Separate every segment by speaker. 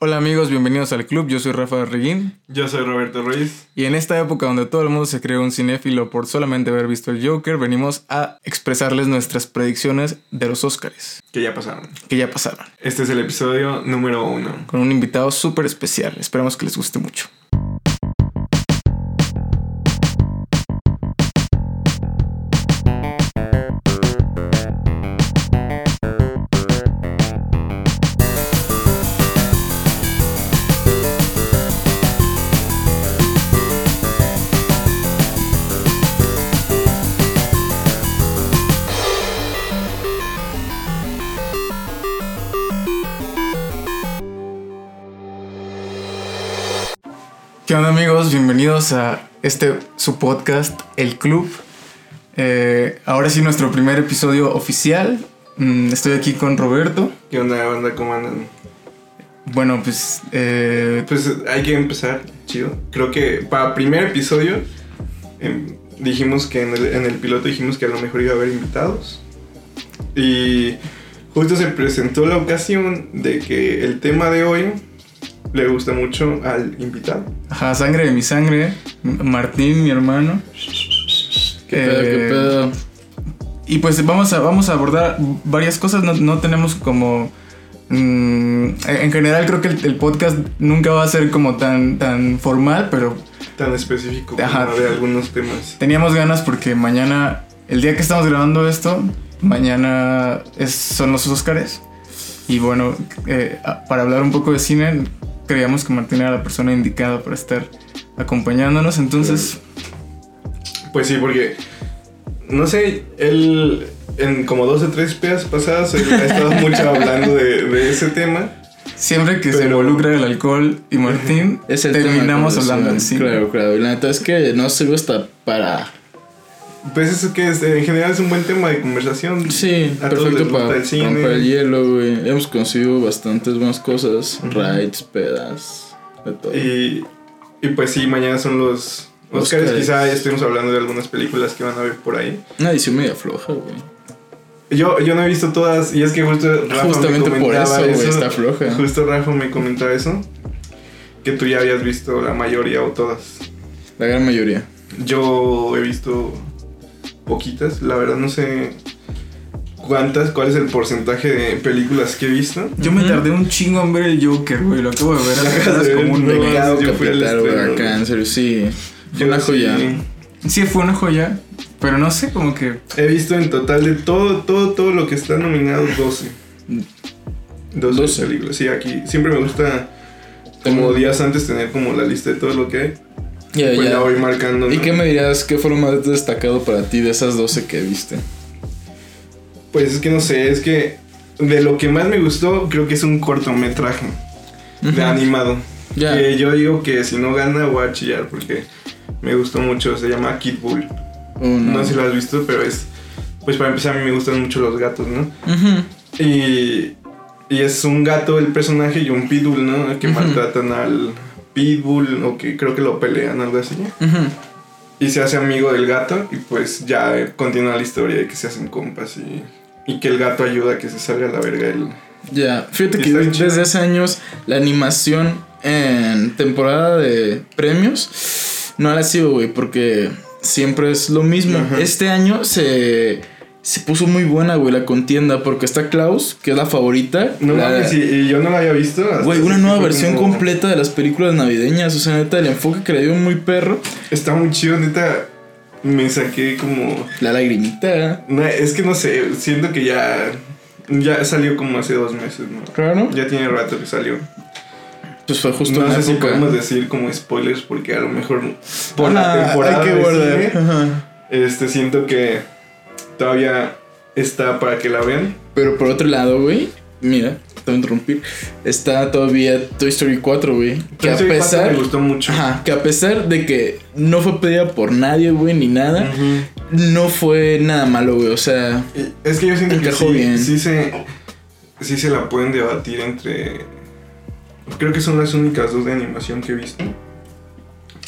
Speaker 1: Hola amigos, bienvenidos al club. Yo soy Rafa Reguín.
Speaker 2: Yo soy Roberto Ruiz.
Speaker 1: Y en esta época donde todo el mundo se cree un cinéfilo por solamente haber visto el Joker, venimos a expresarles nuestras predicciones de los Oscars.
Speaker 2: Que ya pasaron.
Speaker 1: Que ya pasaron.
Speaker 2: Este es el episodio número uno.
Speaker 1: Con un invitado súper especial. Esperamos que les guste mucho. ¿Qué onda amigos? Bienvenidos a este su podcast, El Club. Eh, ahora sí nuestro primer episodio oficial. Mm, estoy aquí con Roberto.
Speaker 2: ¿Qué onda, banda? ¿Cómo andan?
Speaker 1: Bueno, pues... eh,
Speaker 2: Pues hay que empezar, chido. Creo que para primer episodio em, dijimos que en el, en el piloto dijimos que a lo mejor iba a haber invitados. Y justo se presentó la ocasión de que el tema de hoy le gusta mucho al invitado.
Speaker 1: ajá, sangre de mi sangre. Martín, mi hermano.
Speaker 3: ¿Qué pedo, qué
Speaker 1: Eh,
Speaker 3: pedo?
Speaker 1: Y pues vamos a, vamos a abordar varias cosas. No, no tenemos como... mm, en general creo que el, el podcast nunca va a ser como tan, tan formal, pero
Speaker 2: Tan específico como
Speaker 1: Ajá.
Speaker 2: de algunos temas.
Speaker 1: Teníamos ganas porque mañana, el día que estamos grabando esto, mañana es- son los Óscares. Y bueno, eh, para hablar un poco de cine, creíamos que Martín era la persona indicada para estar acompañándonos. Entonces,
Speaker 2: Pues sí, porque no sé, él en como dos o tres pedas pasadas él ha estado mucho hablando de, de ese tema.
Speaker 1: siempre que se involucra el alcohol y Martín,
Speaker 3: Es el
Speaker 1: terminamos hablando de cine.
Speaker 3: Claro, claro. Y la neta es que no sirve hasta para.
Speaker 2: Pues eso que es, en general es un buen tema de conversación.
Speaker 3: Sí,
Speaker 2: A
Speaker 3: perfecto para
Speaker 2: el cine.
Speaker 3: romper el hielo, güey. Hemos conocido bastantes buenas cosas: rides, pedas, de todo.
Speaker 2: Y, y pues sí, mañana son los Oscars.
Speaker 3: Óscares.
Speaker 2: Quizá ya estemos hablando de algunas películas que van a ver por ahí.
Speaker 3: Una edición media floja, güey.
Speaker 2: Yo, yo no he visto todas y es que justo Rafa
Speaker 3: Justamente
Speaker 2: me
Speaker 3: por
Speaker 2: comentaba
Speaker 3: eso, güey, está floja.
Speaker 2: Justo Rafa me comentaba eso. Que tú ya habías visto la mayoría o todas.
Speaker 3: La gran mayoría.
Speaker 2: Yo he visto poquitas, la verdad no sé cuántas, cuál es el porcentaje de películas que he visto.
Speaker 1: Yo me tardé un chingo en ver el Joker, güey. Lo acabo de ver hace como un.
Speaker 3: Pecado
Speaker 2: yo fui al
Speaker 3: serio, sí. Fue
Speaker 2: Yo
Speaker 3: una
Speaker 2: sí
Speaker 3: joya.
Speaker 1: Sí, fue una joya. Pero no sé, como que
Speaker 2: He visto en total de todo, todo, todo lo que está nominado 12. 12,
Speaker 3: 12.
Speaker 2: películas. Sí, aquí siempre me gusta como días antes tener como la lista de todo lo que hay.
Speaker 3: Ya,
Speaker 2: Pues
Speaker 3: ya.
Speaker 2: la voy marcando.
Speaker 3: ¿Y
Speaker 2: ¿no?
Speaker 3: qué me dirías? ¿Qué fue lo más destacado para ti de esas 12 que viste?
Speaker 2: Pues es que no sé, es que de lo que más me gustó creo que es un cortometraje de
Speaker 3: Ujú.
Speaker 2: animado.
Speaker 3: Ya.
Speaker 2: Que yo digo que si no gana voy a chillar porque me gustó mucho. Se llama Kid Bull.
Speaker 3: Oh,
Speaker 2: No sé si lo has visto, pero es... Pues para empezar a mí me gustan mucho los gatos, ¿no?
Speaker 3: Ujú.
Speaker 2: Y, y es un gato el personaje y un pitbull, ¿no? Que
Speaker 3: Ujú.
Speaker 2: maltratan al pitbull o que creo que lo pelean, algo así.
Speaker 3: Ujú.
Speaker 2: Y se hace amigo del gato y pues ya eh, continúa la historia de que se hacen compas y, y que el gato ayuda a que se salga a la verga el...
Speaker 3: Ya, fíjate
Speaker 2: Y
Speaker 3: que desde
Speaker 2: chido.
Speaker 3: hace años la animación en temporada de premios no la sido, güey, porque siempre es lo mismo. Este año se, se puso muy buena, güey, la contienda, porque está Klaus, que es la favorita.
Speaker 2: No
Speaker 3: la-
Speaker 2: mames, y, yo no la había visto.
Speaker 3: Güey, una nueva versión
Speaker 2: como-
Speaker 3: completa de las películas navideñas. O sea, neta, el enfoque que le dio muy perro.
Speaker 2: Está muy chido, neta. Me saqué como...
Speaker 3: La lagrimita.
Speaker 2: no, es que no sé, siento que ya... Ya salió como hace dos meses, ¿no?
Speaker 3: Claro.
Speaker 2: Ya tiene rato que salió.
Speaker 3: Pues fue justo
Speaker 2: No
Speaker 3: la
Speaker 2: sé si podemos decir como spoilers porque a lo mejor por la
Speaker 3: Ah,
Speaker 2: temporada
Speaker 3: hay que guardar.
Speaker 2: cine, este siento que todavía está para que la vean.
Speaker 3: Pero por otro lado, güey, mira, te voy a interrumpir. Está todavía Toy Story 4, güey. Que a
Speaker 2: Story 4
Speaker 3: pesar.
Speaker 2: me gustó mucho.
Speaker 3: Ajá, que a pesar de que no fue pedida por nadie, güey, ni nada, no fue nada malo, güey. O sea,
Speaker 2: Y Es que yo siento que sí,
Speaker 3: bien.
Speaker 2: sí se sí se la pueden debatir entre creo que son las únicas dos de animación que he visto.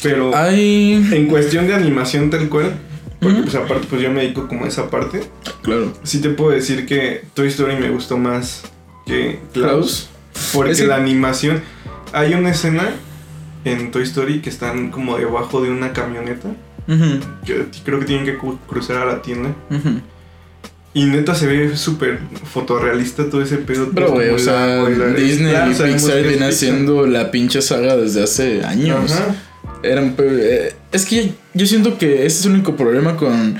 Speaker 2: Pero
Speaker 3: hay.
Speaker 2: en cuestión de animación tal cual, porque pues aparte pues yo me dedico como a esa parte,
Speaker 3: Claro.
Speaker 2: sí te puedo decir que Toy Story me gustó más que Klaus.
Speaker 3: Klaus.
Speaker 2: Porque la animación. hay una escena en Toy Story que están como debajo de una camioneta.
Speaker 3: Ujú,
Speaker 2: Que creo que tienen que cruzar a la tienda.
Speaker 3: ujú.
Speaker 2: Y neta se ve súper fotorrealista todo ese pedo.
Speaker 3: Pero, güey, o sea, Disney y Pixar
Speaker 2: que es
Speaker 3: viene
Speaker 2: Pixar.
Speaker 3: haciendo la pinche saga desde hace años.
Speaker 2: Ajá.
Speaker 3: Eran, eh, es que yo siento que ese es el único problema con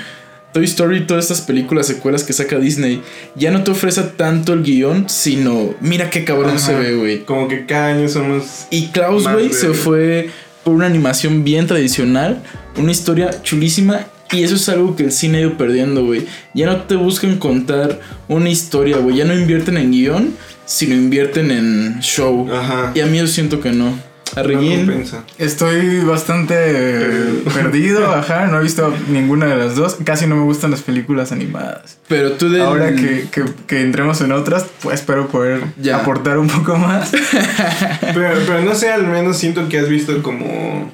Speaker 3: Toy Story y todas estas películas, secuelas que saca Disney. Ya no te ofrece tanto el guion, sino mira qué cabrón
Speaker 2: Ajá.
Speaker 3: se ve, güey.
Speaker 2: Como que cada año somos.
Speaker 3: Y Klaus, güey, se fue por una animación bien tradicional, una historia chulísima. Y eso es algo que el cine ha ido perdiendo, güey. Ya no te buscan contar una historia, güey. Ya no invierten en guion, sino invierten en show.
Speaker 2: Ajá.
Speaker 3: Y a mí yo siento que no. A
Speaker 2: No
Speaker 3: Regín,
Speaker 2: compensa.
Speaker 1: Estoy bastante eh, perdido, ajá, no he visto ninguna de las dos. Casi no me gustan las películas animadas.
Speaker 3: pero tú de...
Speaker 1: Ahora que, que- que entremos en otras, pues espero poder
Speaker 3: Ya.
Speaker 1: aportar un poco más.
Speaker 2: Pero, pero no sé, al menos siento que has visto como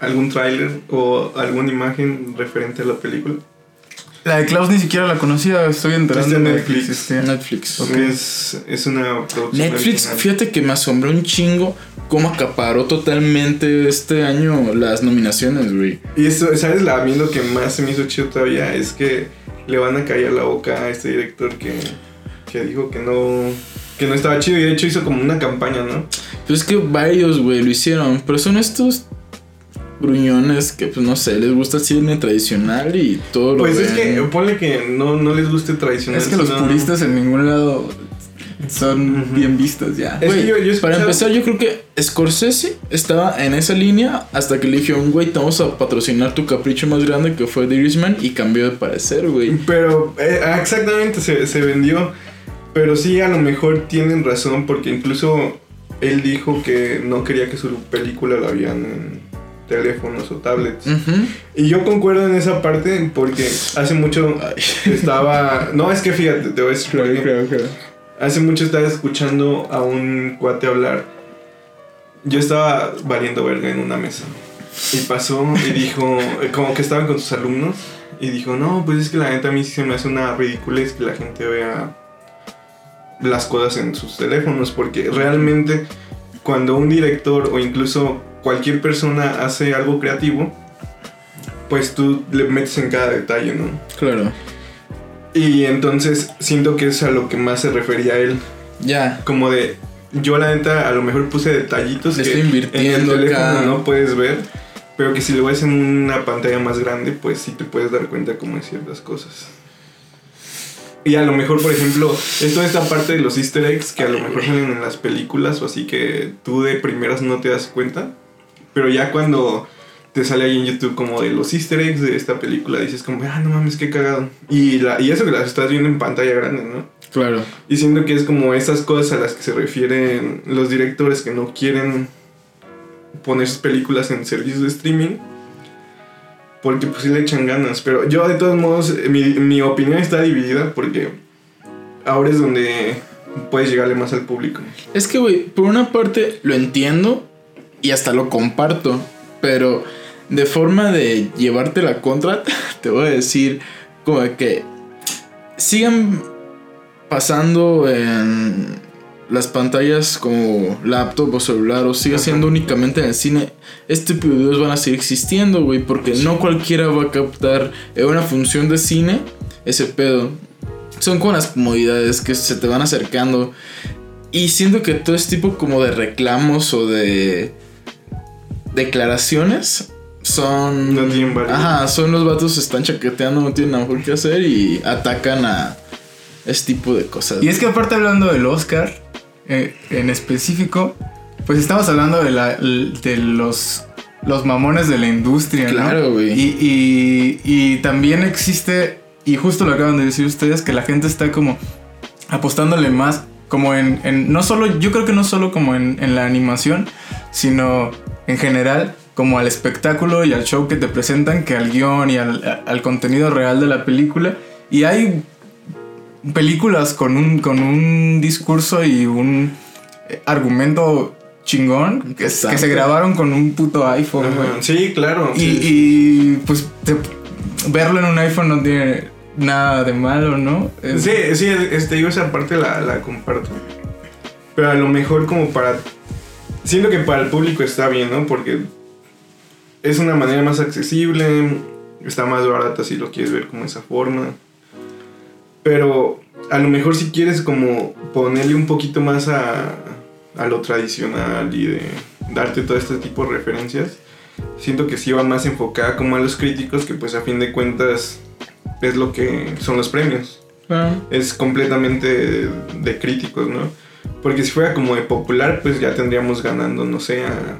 Speaker 2: algún tráiler o alguna imagen referente a la película.
Speaker 1: La de Klaus ni siquiera la conocía, estoy enterando
Speaker 2: Está en
Speaker 1: de que
Speaker 2: Netflix.
Speaker 1: existía.
Speaker 3: Netflix.
Speaker 2: Es, es una producción
Speaker 3: Netflix,
Speaker 2: original.
Speaker 3: fíjate que me asombró un chingo cómo acaparó totalmente este año las nominaciones, güey.
Speaker 2: Y eso, ¿sabes? La, a mí lo que más se me hizo chido todavía es que le van a caer la boca a este director que, que dijo que no, que no estaba chido y de hecho hizo como una campaña, ¿no?
Speaker 3: Pues es que varios, güey, lo hicieron, pero son estos gruñones que, pues no sé, les gusta el cine tradicional y todo lo
Speaker 2: Pues es que ponle que no, no les guste tradicional.
Speaker 1: Es que los puristas en ningún lado son bien vistos ya.
Speaker 2: Es
Speaker 3: Güey,
Speaker 2: que yo- yo he
Speaker 3: para empezar, yo creo que Scorsese estaba en esa línea hasta que le dijeron, güey, te vamos a patrocinar tu capricho más grande que fue The Irishman y cambió de parecer, güey.
Speaker 2: Pero eh, ah, exactamente se, se vendió. Pero sí, a lo mejor tienen razón porque incluso él dijo que no quería que su película la vieran en teléfonos o tablets. Y yo concuerdo en esa parte porque hace mucho estaba... No, es que fíjate, te voy a decir. Hace mucho estaba escuchando a un cuate hablar. Yo estaba valiendo verga en una mesa. Y pasó y dijo, eh, como que estaban con sus alumnos. Y dijo, no, pues es que la neta a mí sí se me hace una ridiculez que la gente vea las cosas en sus teléfonos. Porque realmente cuando un director o incluso cualquier persona hace algo creativo, pues tú le metes en cada detalle, ¿no?
Speaker 3: Claro.
Speaker 2: Y entonces siento que es a lo que más se refería él.
Speaker 3: Ya.
Speaker 2: Como de, yo la neta a lo mejor puse detallitos
Speaker 3: Le
Speaker 2: que
Speaker 3: estoy invirtiendo
Speaker 2: en el teléfono
Speaker 3: acá.
Speaker 2: no puedes ver, pero que si lo ves en una pantalla más grande, pues sí te puedes dar cuenta como de ciertas cosas. Y a lo mejor, por ejemplo, es toda esta parte de los easter eggs que a lo mejor salen en las películas o así que tú de primeras no te das cuenta, pero ya cuando te sale ahí en YouTube como de los easter eggs de esta película, dices como, ah, no mames, qué cagado. Y, la, y eso que las estás viendo en pantalla grande, ¿no?
Speaker 3: Claro.
Speaker 2: Y siento que es como esas cosas a las que se refieren los directores que no quieren poner sus películas en servicios de streaming. Porque pues sí le echan ganas. Pero yo de todos modos, mi, mi opinión está dividida porque ahora es donde puedes llegarle más al público.
Speaker 3: Es que, güey, por una parte lo entiendo y hasta lo comparto, pero de forma de llevarte la contra, te voy a decir como que sigan pasando en las pantallas como laptop o celular o siga siendo únicamente en el cine, este tipo de videos van a seguir existiendo, güey, porque no cualquiera va a captar en una función de cine ese pedo. Son con las comodidades que se te van acercando. Y siento que todo este tipo como de reclamos o de declaraciones son...
Speaker 2: No tienen valor.
Speaker 3: Ajá, son los vatos se están chaqueteando, no tienen nada mejor que hacer y atacan a este tipo de cosas.
Speaker 1: Y es que aparte hablando del Oscar, eh, en específico, pues estamos hablando de, la, de los, los mamones de la industria, ¿no?
Speaker 3: Claro, güey.
Speaker 1: Y, y, y también existe, y justo lo acaban de decir ustedes, que la gente está como apostándole más, como en, en no solo, yo creo que no solo como en, en la animación, sino en general como al espectáculo y al show que te presentan, que al guion y al, al contenido real de la película. Y hay películas con un, con un discurso y un eh, argumento chingón que, que se grabaron con un puto iPhone.
Speaker 2: Ajá, Sí, claro.
Speaker 1: Y,
Speaker 2: sí.
Speaker 1: y, pues te- verlo en un iPhone no tiene nada de malo, ¿no? Es-
Speaker 2: Sí, sí, este, yo esa parte la, la comparto. Pero a lo mejor como para siento que para el público está bien, ¿no? Porque es una manera más accesible, está más barata si lo quieres ver como esa forma. Pero a lo mejor si quieres como ponerle un poquito más a, a lo tradicional y de darte todo este tipo de referencias, siento que sí va más enfocada como a los críticos, que pues a fin de cuentas es lo que son los premios.
Speaker 3: Ah,
Speaker 2: Es completamente de, de críticos, ¿no? Porque si fuera como de popular, pues ya tendríamos ganando, no sé, a...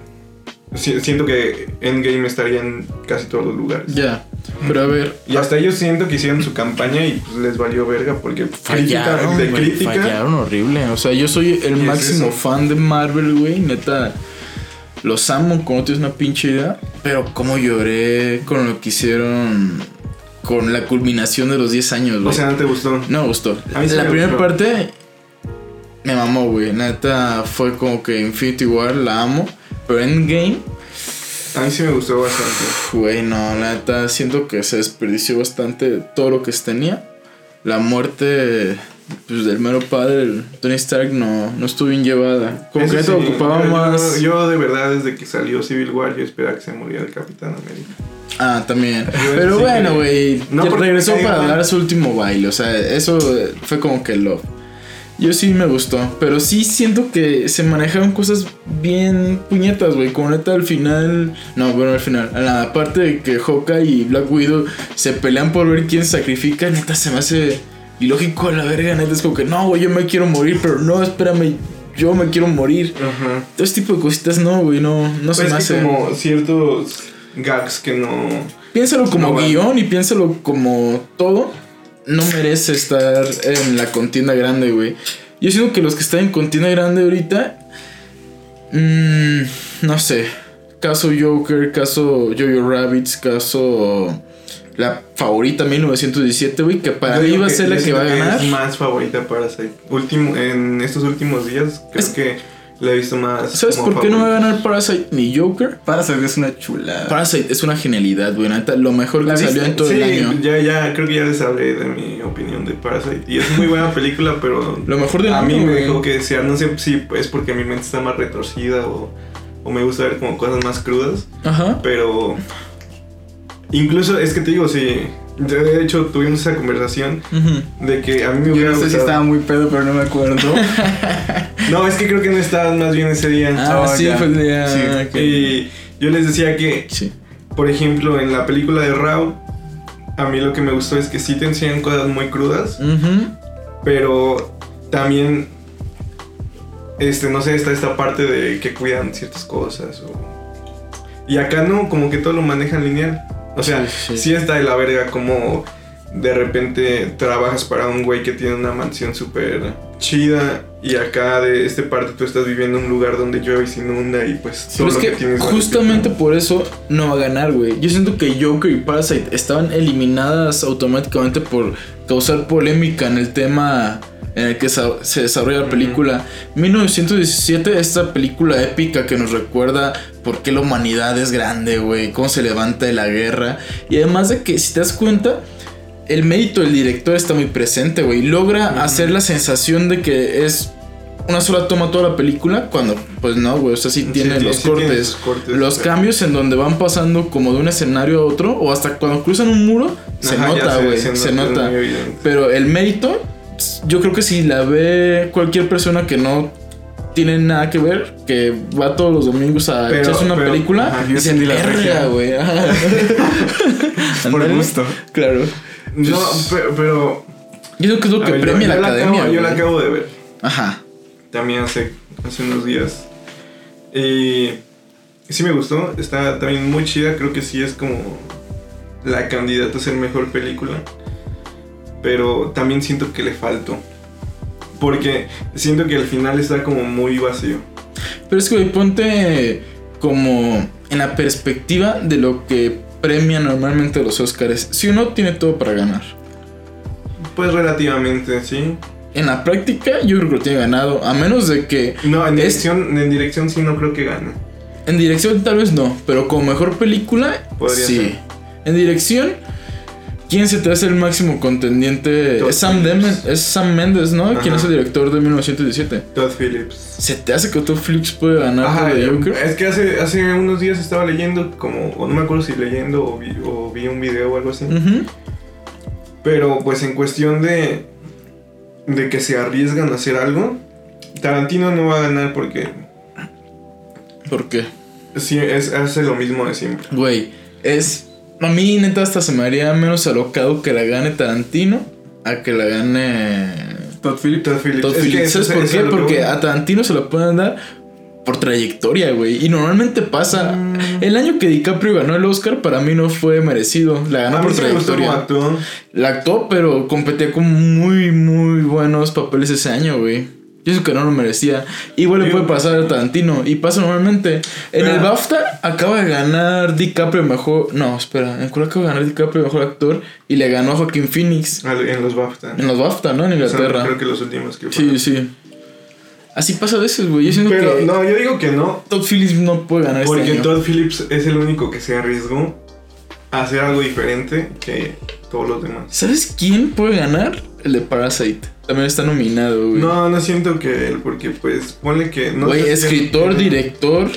Speaker 2: Siento que Endgame estaría en casi todos los lugares.
Speaker 3: ya. Pero a ver,
Speaker 2: Y hasta ellos siento que hicieron su campaña y pues les valió verga porque
Speaker 3: fallaron,
Speaker 2: de crítica
Speaker 3: fallaron horrible. O sea, yo soy el
Speaker 2: es
Speaker 3: máximo fan de Marvel, güey. Neta, los amo, como tienes una pinche idea. Pero cómo lloré con lo que hicieron con la culminación de los 10 años, güey.
Speaker 2: O sea, no te gustó.
Speaker 3: no me gustó.
Speaker 2: A mí sí
Speaker 3: la
Speaker 2: me
Speaker 3: primera
Speaker 2: gustó.
Speaker 3: parte me mamó, güey. Neta, fue como que Infinity War la amo. Pero Endgame,
Speaker 2: A mí sí me gustó bastante.
Speaker 3: Güey, no, neta, siento que se desperdició bastante todo lo que tenía. La muerte pues, del mero padre, Tony Stark, no, no estuvo bien llevada. Que
Speaker 2: sí,
Speaker 3: ocupaba
Speaker 2: yo-
Speaker 3: más.
Speaker 2: Yo de verdad desde que salió Civil War yo esperaba que se muriera el Capitán América.
Speaker 3: Ah, también.
Speaker 2: Yo
Speaker 3: Pero bueno, güey.
Speaker 2: No,
Speaker 3: regresó para dar su último baile. O sea, eso fue como que lo. Yo sí me gustó. Pero sí siento que se manejaron cosas bien puñetas, güey. Como neta al final. No, bueno, al final. A la parte de que Hawkeye y Black Widow se pelean por ver quién sacrifica. Neta se me hace ilógico a la verga. Neta es como que no, güey, yo me quiero morir. Pero no, espérame. Yo me quiero morir.
Speaker 2: Ajá.
Speaker 3: Todo este tipo de cositas, no, güey, no, no se
Speaker 2: Pues
Speaker 3: me hace.
Speaker 2: como ciertos gags que no...
Speaker 3: Piénsalo como
Speaker 2: No,
Speaker 3: guion y piénsalo como todo. No merece estar en la contienda grande, güey. Yo siento que los que están en contienda grande ahorita. mm, no sé. Caso Joker, caso Jojo Rabbits, caso. La favorita 1917, güey. Que para
Speaker 2: Yo
Speaker 3: mí va a ser la que va a ganar.
Speaker 2: Es más favorita Parasite. Último, en estos últimos días creo
Speaker 3: Es-
Speaker 2: que la he visto más...
Speaker 3: ¿Sabes por qué no va a ganar Parasite ni Joker?
Speaker 1: Parasite es una chulada.
Speaker 3: Parasite es una genialidad, güey. Neta, lo mejor que
Speaker 1: ¿La
Speaker 3: salió en todo
Speaker 2: sí,
Speaker 3: el año.
Speaker 2: ya, ya, creo que ya les hablé de mi opinión de Parasite. Y es muy buena película, pero
Speaker 3: Lo mejor del
Speaker 2: a mí me
Speaker 3: güey.
Speaker 2: dejó que desear. No sé si es porque mi mente está más retorcida o, o me gusta ver como cosas más crudas.
Speaker 3: Ajá.
Speaker 2: Pero incluso es que te digo, sí. De hecho, tuvimos esa conversación de que a mí me
Speaker 1: Yo
Speaker 2: hubiera
Speaker 1: no sé si estaba muy pedo, pero no me acuerdo.
Speaker 2: No, es que creo que no estaban más bien ese día.
Speaker 3: Ah,
Speaker 1: Oh,
Speaker 3: sí,
Speaker 1: ya.
Speaker 3: fue el día.
Speaker 1: Sí.
Speaker 3: ok.
Speaker 2: Y yo les decía que,
Speaker 3: Sí.
Speaker 2: por ejemplo, en la película de Raw, a mí lo que me gustó es que sí te enseñan cosas muy crudas, pero también, este, no sé, está esta parte de que cuidan ciertas cosas. o- Y acá no, como que todo lo manejan lineal. O sea,
Speaker 3: Sí,
Speaker 2: sí,
Speaker 3: sí.
Speaker 2: está de la verga como de repente trabajas para un güey que tiene una mansión súper chida y acá de este parte tú estás viviendo en un lugar donde llueve y se inunda y pues todo
Speaker 3: Pero es
Speaker 2: lo
Speaker 3: que,
Speaker 2: tienes vale
Speaker 3: justamente por eso no va a ganar, güey. Yo siento que Joker y Parasite estaban eliminadas automáticamente por causar polémica en el tema en el que se desarrolla la película. 1917, esta película épica que nos recuerda por qué la humanidad es grande, güey, cómo se levanta de la guerra. Y además de que, si te das cuenta, el mérito del director está muy presente, güey. Logra hacer la sensación de que es una sola toma toda la película, cuando pues no, güey, o sea, sí
Speaker 2: Sí,
Speaker 3: tiene
Speaker 2: sí,
Speaker 3: los
Speaker 2: sí
Speaker 3: cortes.
Speaker 2: sus cortes,
Speaker 3: Los
Speaker 2: pero-
Speaker 3: cambios en donde van pasando como de un escenario a otro, o hasta cuando cruzan un muro, se
Speaker 2: Ajá, ya
Speaker 3: nota, güey, se,
Speaker 2: es
Speaker 3: nota.
Speaker 2: muy evidente.
Speaker 3: Pero el mérito, yo creo que si la ve cualquier persona que no tiene nada que ver, que va todos los domingos a
Speaker 2: Pero-
Speaker 3: echarse una
Speaker 2: pero-
Speaker 3: película,
Speaker 2: ajá,
Speaker 1: yo
Speaker 3: dicen,
Speaker 1: sentí la
Speaker 3: "Verga,
Speaker 1: regia".
Speaker 3: güey. ajá".
Speaker 1: Por gusto.
Speaker 3: Claro.
Speaker 2: No, pero, pero
Speaker 3: Yo creo que es lo que
Speaker 2: ver,
Speaker 3: premia
Speaker 2: yo
Speaker 3: la academia.
Speaker 2: acabo- yo la acabo de ver
Speaker 3: Ajá.
Speaker 2: también hace, hace unos días. Y sí me gustó, está también muy chida, creo que sí es como la candidata a ser mejor película. Pero también siento que le faltó. Porque siento que al final está como muy vacío.
Speaker 3: Pero es que, güey, ponte como en la perspectiva de lo que premian normalmente los Oscars. Si uno tiene todo para ganar.
Speaker 2: Pues relativamente, sí.
Speaker 3: En la práctica, yo creo que lo tiene ganado. A menos de que
Speaker 2: No, en
Speaker 3: Es-
Speaker 2: dirección, en dirección sí no creo que gane.
Speaker 3: en dirección tal vez no. Pero como mejor película,
Speaker 2: Podría
Speaker 3: sí.
Speaker 2: ser.
Speaker 3: En dirección, ¿Quién se te hace el máximo contendiente?
Speaker 2: Todd
Speaker 3: Es Sam. Demen- es Sam Mendes, ¿no? ¿Quién es el director de 1917?
Speaker 2: Todd Phillips.
Speaker 3: ¿Se te hace que Todd Phillips puede ganar
Speaker 2: Ajá,
Speaker 3: Joker?
Speaker 2: es que hace, hace unos días estaba leyendo, como, o no me acuerdo si leyendo o vi, o vi un video o algo así.
Speaker 3: Ujú.
Speaker 2: Pero pues en cuestión de, de que se arriesgan a hacer algo, Tarantino no va a ganar porque
Speaker 3: ¿Por qué?
Speaker 2: sí, es, hace lo mismo de siempre.
Speaker 3: Güey, es. A mí, neta, hasta se me haría menos alocado que la gane Tarantino a que la gane.
Speaker 1: Todd Phillips.
Speaker 2: Todd Phillips.
Speaker 3: Todd
Speaker 2: Es que
Speaker 3: Phillips.
Speaker 2: eso
Speaker 3: ¿Sabes
Speaker 2: es-
Speaker 3: por
Speaker 2: eso
Speaker 3: qué?
Speaker 2: es
Speaker 3: Porque a Tarantino se lo pueden dar por trayectoria, güey. Y normalmente pasa.
Speaker 2: Mm.
Speaker 3: El año que DiCaprio ganó el Oscar, para mí no fue merecido. La ganó
Speaker 2: A mí
Speaker 3: por
Speaker 2: sí me gustó como
Speaker 3: trayectoria.
Speaker 2: actuó.
Speaker 3: La actuó, pero competía con muy, muy buenos papeles ese año, güey. Yo eso que no lo merecía. Igual le puede pasar a Tarantino. Y pasa normalmente. En el BAFTA acaba de ganar DiCaprio mejor. No, espera. En cuál acaba de ganar DiCaprio mejor actor. Y le ganó a Joaquín Phoenix.
Speaker 2: En los BAFTA.
Speaker 3: En los BAFTA, ¿no? En Inglaterra.
Speaker 2: creo que los últimos que
Speaker 3: Sí, sí. Así pasa a veces, güey. Yo siento
Speaker 2: Pero
Speaker 3: que
Speaker 2: no, yo digo que no.
Speaker 3: Todd Phillips no puede ganar
Speaker 2: Porque
Speaker 3: este año.
Speaker 2: Todd Phillips es el único que se arriesgó a hacer algo diferente que todos los demás.
Speaker 3: ¿Sabes quién puede ganar? El de Parasite. También está nominado, güey.
Speaker 2: No, no siento que él, porque pues ponle que no
Speaker 3: Güey, escritor, director.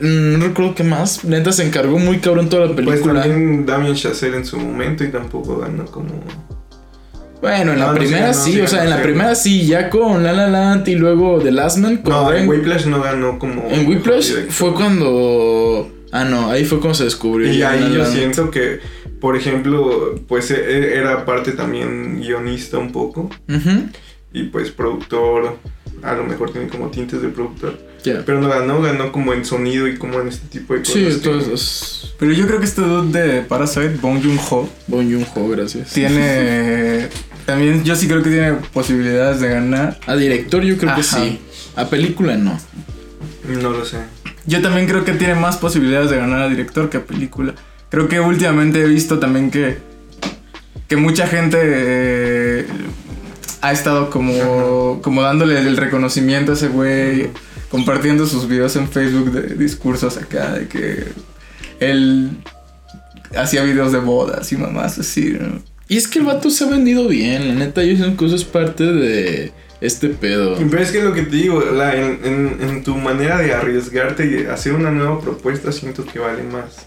Speaker 3: mm, No recuerdo qué más. Neta se encargó muy cabrón toda la
Speaker 2: Pues
Speaker 3: película.
Speaker 2: también Damien Chazelle en su momento y tampoco ganó como.
Speaker 3: bueno, en la
Speaker 2: No,
Speaker 3: primera
Speaker 2: sí,
Speaker 3: o sea, en la primera sí, ya con La La Land y luego The Last Man. con
Speaker 2: No, en
Speaker 3: Ryan-
Speaker 2: Whiplash no ganó como.
Speaker 3: en Whiplash fue cuando. Ah, no, ahí fue cuando se descubrió.
Speaker 2: Y ahí yo siento que, por ejemplo, pues e- e- era parte también guionista un poco.
Speaker 3: Ujú,
Speaker 2: Y pues productor. A lo mejor tiene como tintes de productor.
Speaker 3: ya.
Speaker 2: Pero no ganó, ganó como en sonido y como en este tipo de cosas.
Speaker 3: Sí,
Speaker 2: que-
Speaker 3: entonces.
Speaker 1: Pero yo creo que este dude de Parasite, Bong Joon-ho,
Speaker 3: Bon Joon-ho, gracias.
Speaker 1: tiene... También yo sí creo que tiene posibilidades de ganar.
Speaker 3: A director yo creo que sí. A película no.
Speaker 2: No lo sé.
Speaker 1: Yo también creo que tiene más posibilidades de ganar a director que a película. Creo que últimamente he visto también que, que mucha gente eh, ha estado como, como dándole el reconocimiento a ese güey, compartiendo sus videos en Facebook de discursos acá, de que él hacía videos de bodas y mamás así, ¿no?
Speaker 3: Y es que el vato se ha vendido bien, la neta. Yo siento que eso es parte de este pedo.
Speaker 2: Pero es que lo que te digo, la- en, en- en tu manera de arriesgarte y hacer una nueva propuesta, siento que vale más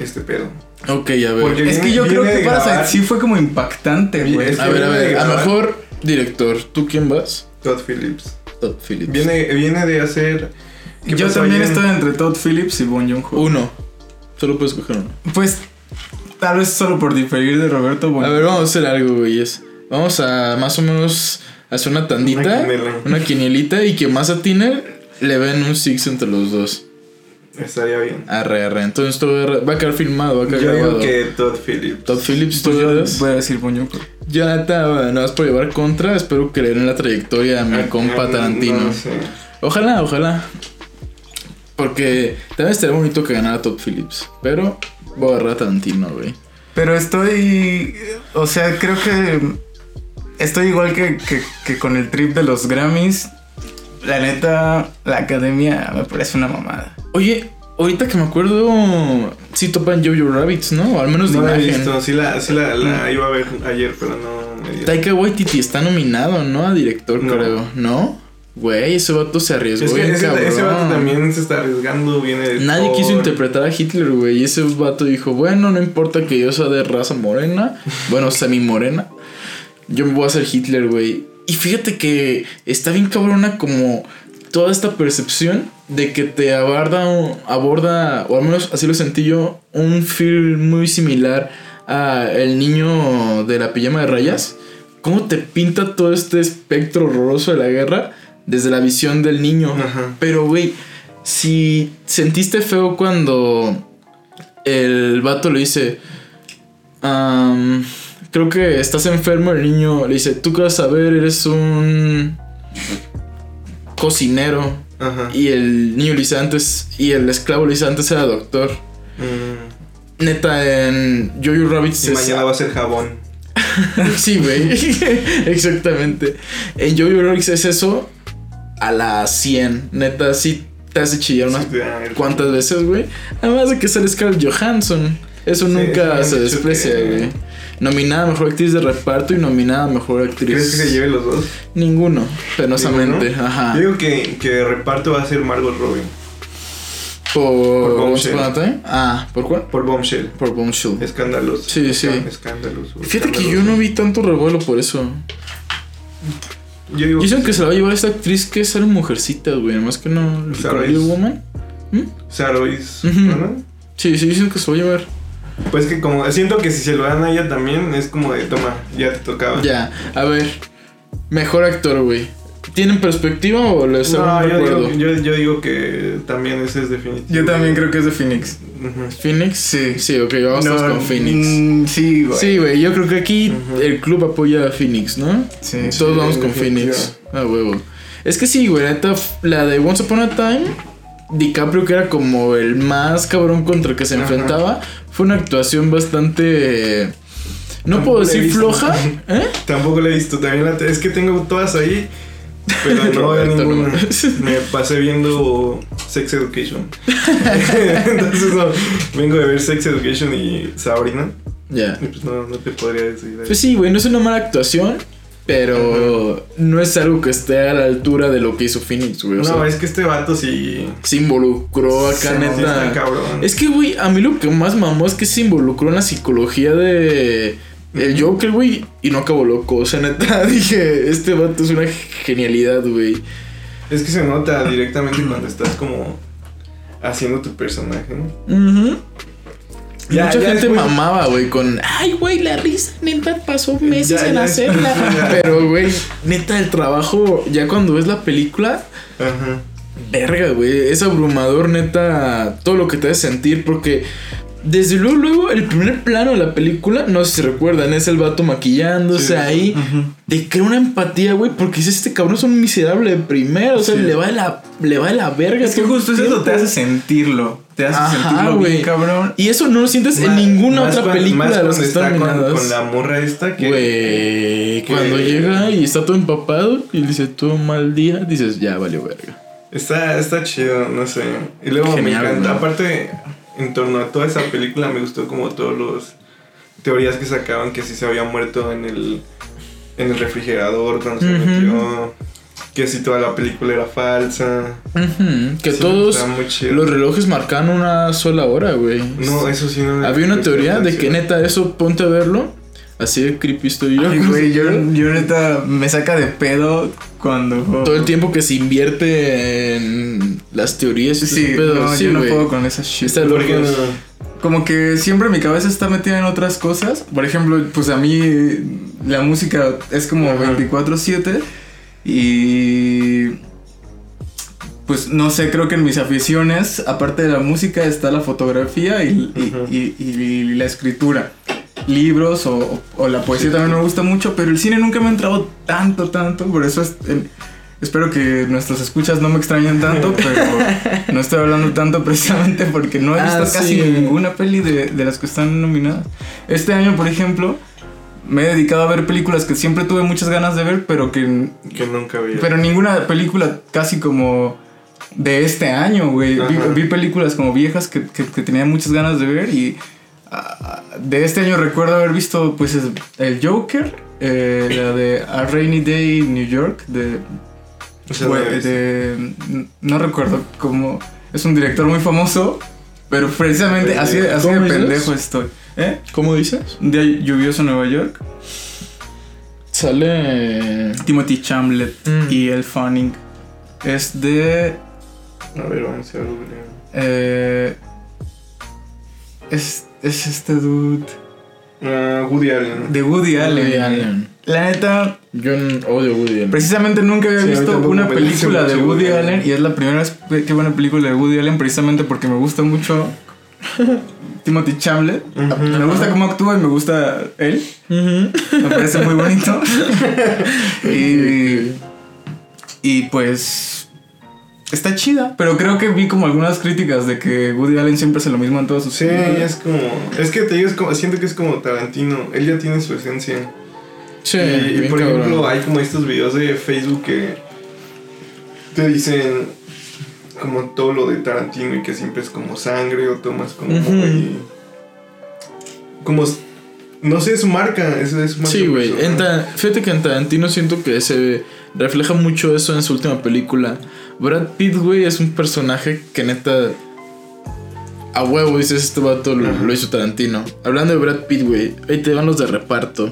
Speaker 2: este pedo.
Speaker 3: Ok, a ver.
Speaker 2: Porque-
Speaker 1: Es que yo creo que Parasite
Speaker 2: grabar.
Speaker 1: sí fue como impactante, güey.
Speaker 2: es
Speaker 3: a ver, a ver. A
Speaker 2: grabar.
Speaker 3: mejor director. ¿Tú quién vas?
Speaker 2: Todd Phillips.
Speaker 3: Todd Phillips.
Speaker 2: Viene, viene de hacer. ¿qué
Speaker 1: Yo también
Speaker 2: ayer?
Speaker 1: estoy entre Todd Phillips y Bon Joon-ho.
Speaker 3: Uno. Solo puedes escoger uno.
Speaker 1: Pues tal vez solo por diferir de Roberto Bon
Speaker 3: A ver, vamos a hacer algo, güeyes. Vamos a más o menos hacer una tandita.
Speaker 2: Una.
Speaker 3: Una quinielita. Y que más atine le ven un six entre los dos.
Speaker 2: Estaría bien.
Speaker 3: Arre, arre. Entonces esto va a quedar filmado, va a
Speaker 2: Yo
Speaker 3: quedar
Speaker 2: digo
Speaker 3: grabado.
Speaker 2: que Todd Phillips.
Speaker 3: Todd Phillips, tú
Speaker 1: Pues yo
Speaker 3: eres.
Speaker 1: voy a decir.
Speaker 3: Yo neta, nada más por llevar contra, espero que le den la trayectoria a mi
Speaker 2: Ah,
Speaker 3: compa
Speaker 2: no,
Speaker 3: Tarantino.
Speaker 2: no sé.
Speaker 3: Ojalá, ojalá. Porque también estaría bonito que ganara Todd Phillips. Pero voy a agarrar a Tarantino, güey.
Speaker 1: Pero estoy. O sea, creo que. Estoy igual que, que- que con el trip de los Grammys. La neta, la academia me parece una mamada.
Speaker 3: Oye, ahorita que me acuerdo, sí topan Jojo Rabbits, ¿no? O al menos de
Speaker 2: No la he
Speaker 3: imagen.
Speaker 2: visto, sí la, sí la, la iba a ver ayer, pero no me dio.
Speaker 3: Taika Waititi está nominado, ¿no? A director,
Speaker 2: No.
Speaker 3: creo. ¿No? Güey, ese vato se arriesgó
Speaker 2: Es que
Speaker 3: bien
Speaker 2: ese,
Speaker 3: cabrón.
Speaker 2: ese vato también se está arriesgando, viene de
Speaker 3: Nadie quiso interpretar a Hitler, güey. Y ese vato dijo, bueno, no importa que yo sea de raza morena, bueno, semi morena, yo me voy a hacer Hitler, güey. Y fíjate que está bien cabrona como toda esta percepción de que te aborda, aborda, o al menos así lo sentí yo, un feel muy similar a El niño de la pijama de rayas. ¿Cómo te pinta todo este espectro horroroso de la guerra desde la visión del niño?
Speaker 2: Ajá.
Speaker 3: Pero, güey, si sentiste feo cuando el vato le dice, "Am, creo que estás enfermo, el niño le dice, tú qué vas a ver, eres un cocinero.
Speaker 2: Ajá.
Speaker 3: Y el niño le dice antes, y el esclavo le dice antes era doctor.
Speaker 2: Mm,
Speaker 3: Neta, en Jojo Rabbit
Speaker 2: y mañana va a ser jabón.
Speaker 3: Sí, güey. Exactamente. En Jojo Rabbit es eso a la 100. Neta, sí te hace chillar unas
Speaker 2: Sí,
Speaker 3: cuántas veces, güey. Además de que sale Scarlett Johansson. Eso
Speaker 2: Sí,
Speaker 3: nunca se desprecia,
Speaker 2: que-
Speaker 3: güey. Nominada a mejor actriz de reparto y nominada a mejor actriz.
Speaker 2: ¿Crees que se lleve los dos?
Speaker 3: Ninguno, penosamente.
Speaker 2: ¿Ninguno?
Speaker 3: Ajá.
Speaker 2: Yo digo que, que de reparto va a ser Margot Robbie.
Speaker 3: Por,
Speaker 2: Por Bombshell.
Speaker 3: Ah, ¿por cuál?
Speaker 2: Por Bombshell.
Speaker 3: Por Bombshell.
Speaker 2: Escándalos.
Speaker 3: Sí, sí.
Speaker 2: Escándalos.
Speaker 3: Fíjate que yo no vi tanto revuelo por eso.
Speaker 2: Yo digo
Speaker 3: Dicen que se la va a llevar esta actriz que es mujercita, güey. Además que no.
Speaker 2: Sarah
Speaker 3: Woman.
Speaker 2: Sarois,
Speaker 3: Ujú.
Speaker 2: ¿no?
Speaker 3: Sí, sí, dicen que se va a llevar.
Speaker 2: Pues que como siento que si se lo dan a ella también es como de toma, ya te tocaba.
Speaker 3: Ya, a ver. Mejor actor, güey. ¿Tienen perspectiva o les
Speaker 2: No, yo digo, yo, yo digo que también ese es definitivo.
Speaker 1: Yo también creo que es de Phoenix.
Speaker 3: ¿Phoenix?
Speaker 1: Sí.
Speaker 3: Sí, ok, vamos con Phoenix.
Speaker 1: mm, sí, güey.
Speaker 3: Sí, güey, yo creo que aquí el club apoya a Phoenix, ¿no?
Speaker 1: Sí,
Speaker 3: Todos
Speaker 2: sí,
Speaker 3: vamos con. Phoenix. A huevo. Es que sí, güey, la de Once Upon a Time, DiCaprio, que era como el más cabrón contra el que se
Speaker 2: Ajá.
Speaker 3: Fue una actuación bastante. No
Speaker 2: Tampoco
Speaker 3: puedo decir floja, ¿eh?
Speaker 2: Tampoco la he visto. También la es que tengo todas ahí, pero no veo ninguna.
Speaker 3: no.
Speaker 2: Me pasé viendo Sex Education. Entonces no, vengo de ver Sex Education y Sabrina.
Speaker 3: Ya.
Speaker 2: Y pues no, no te podría decir.
Speaker 3: Pues sí, güey, no es una mala actuación, pero no es algo que esté a la altura de lo que hizo Phoenix, güey. O
Speaker 2: no,
Speaker 3: sea,
Speaker 2: es que este vato sí.
Speaker 3: se involucró acá,
Speaker 2: está
Speaker 3: neta.
Speaker 2: cabrón.
Speaker 3: Es que, güey, a mí lo que más mamó es que se involucró en la psicología de. El Joker, güey, y no acabó loco. O sea, neta, dije, este vato es una genialidad, güey.
Speaker 2: Es que se nota directamente cuando estás como haciendo tu personaje, ¿no?
Speaker 3: Y
Speaker 2: Ya,
Speaker 3: Mucha
Speaker 2: ya
Speaker 3: gente
Speaker 2: después-
Speaker 3: mamaba, güey, con. Ay, güey, la risa, neta, pasó meses
Speaker 2: Ya,
Speaker 3: en
Speaker 2: ya
Speaker 3: hacerla. Pero, güey, neta, el trabajo, ya cuando ves la película,
Speaker 2: Ajá.
Speaker 3: Verga, güey. Es abrumador, neta. Todo lo que te hace sentir. Porque desde luego, luego, el primer plano de la película, no sé si recuerdan, es el vato maquillándose
Speaker 2: Sí.
Speaker 3: ahí. Te crea una empatía, güey. Porque dices, este cabrón es un miserable de primero. O sea,
Speaker 2: Sí.
Speaker 3: le va de la, le va de la verga.
Speaker 1: Es que justo es eso,
Speaker 3: tiempo.
Speaker 1: te hace sentirlo. Te hace
Speaker 3: Ajá,
Speaker 1: sentirlo
Speaker 3: güey.
Speaker 1: bien, cabrón.
Speaker 3: Y eso no lo sientes en
Speaker 2: Más-
Speaker 3: ninguna
Speaker 2: más
Speaker 3: otra película de las que están
Speaker 2: está con, con la morra esta que.
Speaker 3: Güey,
Speaker 2: que-
Speaker 3: cuando llega y está todo empapado y dice todo mal día, dices, ya valió verga.
Speaker 2: Está, está chido, no sé. Y luego
Speaker 3: Genial,
Speaker 2: me encanta. Aparte, en torno a toda esa película me gustó como todos los teorías que sacaban que si se había muerto en el en el refrigerador cuando se metió. Que si toda la película era falsa.
Speaker 3: Que
Speaker 2: Sí,
Speaker 3: todos los relojes marcan una sola hora, güey.
Speaker 2: No, eso sí no.
Speaker 3: Había una teoría de que neta eso ponte a verlo. Así de creepy estoy yo.
Speaker 1: Ay, güey, yo, yo neta me saca de pedo cuando.
Speaker 3: Todo el tiempo que se invierte en las teorías y
Speaker 1: Sí,
Speaker 3: pedo,
Speaker 1: no,
Speaker 3: sí,
Speaker 1: yo no puedo con esa shit.
Speaker 3: Está.
Speaker 2: Porque no-
Speaker 1: Como que siempre mi cabeza está metida en otras cosas. Por ejemplo, pues a mí la música es como
Speaker 2: Ajá.
Speaker 1: 24/7 y pues no sé, creo que en mis aficiones, aparte de la música, está la fotografía y, y- y la escritura. Libros o, o- la poesía también me gusta mucho, pero el cine nunca me ha entrado tanto, tanto. Por eso es- el- espero que nuestros escuchas no me extrañen tanto, pero no estoy hablando tanto precisamente porque no he
Speaker 3: Ah,
Speaker 1: visto casi
Speaker 3: sí.
Speaker 1: ninguna peli de, de las que están nominadas. Este año, por ejemplo, me he dedicado a ver películas que siempre tuve muchas ganas de ver, pero que
Speaker 2: que nunca había.
Speaker 1: pero ninguna película casi como de este año, güey. Vi, vi películas como viejas que, que- que tenía muchas ganas de ver y ah, de este año recuerdo haber visto pues es- el Joker, eh, la de A Rainy Day in New York, de,
Speaker 2: O sea,
Speaker 1: güey,
Speaker 2: no
Speaker 1: de- recuerdo cómo, es un director muy famoso, pero precisamente así, de- así de pendejo estoy. ¿Eh?
Speaker 3: ¿Cómo dices?
Speaker 1: Un día lluvioso en Nueva York.
Speaker 3: Sale.
Speaker 1: Timothy Chamlet
Speaker 3: Mm.
Speaker 1: y El Fanning. Es de
Speaker 2: A ver, vamos a googlear.
Speaker 1: Eh, es, es este dude
Speaker 2: Ah, Woody Allen.
Speaker 1: de Woody Allen.
Speaker 3: Woody Allen.
Speaker 1: La neta,
Speaker 3: Yo odio Woody Allen.
Speaker 1: precisamente nunca había
Speaker 2: Sí,
Speaker 1: visto una película de Woody
Speaker 2: Woody
Speaker 1: Allen
Speaker 2: Allen.
Speaker 1: y es la primera vez que veo una película de Woody Allen precisamente porque me gusta mucho Timothy Chamlet.
Speaker 2: Ujú.
Speaker 1: Me gusta cómo actúa y me gusta él. Me parece muy bonito. y, y pues está chida, pero creo que vi como algunas críticas de que Woody Allen siempre hace lo mismo en todas sus
Speaker 2: Sí, es como. Es que te digo, es como, siento que es como Tarantino. Él ya tiene su esencia.
Speaker 3: Sí,
Speaker 2: y, y por
Speaker 3: cabrón.
Speaker 2: ejemplo, hay como estos videos de Facebook que te dicen como todo lo de Tarantino y que siempre es como sangre o tomas como muy. como no sé, su marca, es, es su marca
Speaker 3: Sí, güey. Fíjate que en Tarantino siento que se refleja mucho eso en su última película. Brad Pitt, güey, es un personaje que neta. A huevo, dices, este vato lo, hizo Tarantino. Hablando de Brad Pitt, güey, ahí te van los de reparto.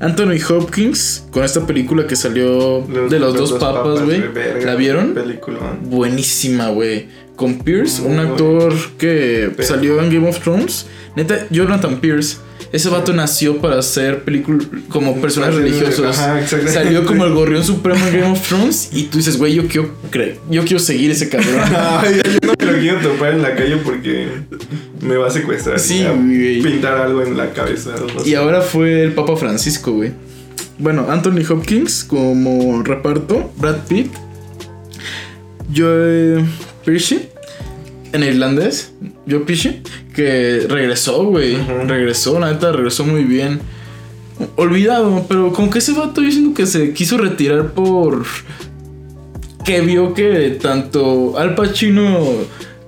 Speaker 3: Anthony Hopkins, con esta película que salió de los, dos papas, güey. ¿La vieron?
Speaker 2: Película.
Speaker 3: Buenísima, güey. Con Pierce, un actor que
Speaker 2: Pero-
Speaker 3: salió en Game of Thrones. Neta, Jonathan Pierce. Ese vato nació para hacer películas como
Speaker 2: ser-
Speaker 3: religiosos.
Speaker 2: ajá.
Speaker 3: Salió como el gorrión supremo en Game of Thrones. Y tú dices, güey, yo quiero creer, yo quiero seguir ese cabrón.
Speaker 2: Yo no me lo quiero topar en la calle porque me va a secuestrar.
Speaker 3: Sí, güey.
Speaker 2: Pintar algo en la cabeza. no
Speaker 3: Y ahora fue el Papa Francisco, güey. Bueno, Anthony Hopkins como reparto, Brad Pitt, Joe Pesci en irlandés, Joe Pesci, que regresó, güey. Regresó, la neta, regresó muy bien. Olvidado, pero como que ese vato yo siento que se quiso retirar por que vio que tanto Al Pacino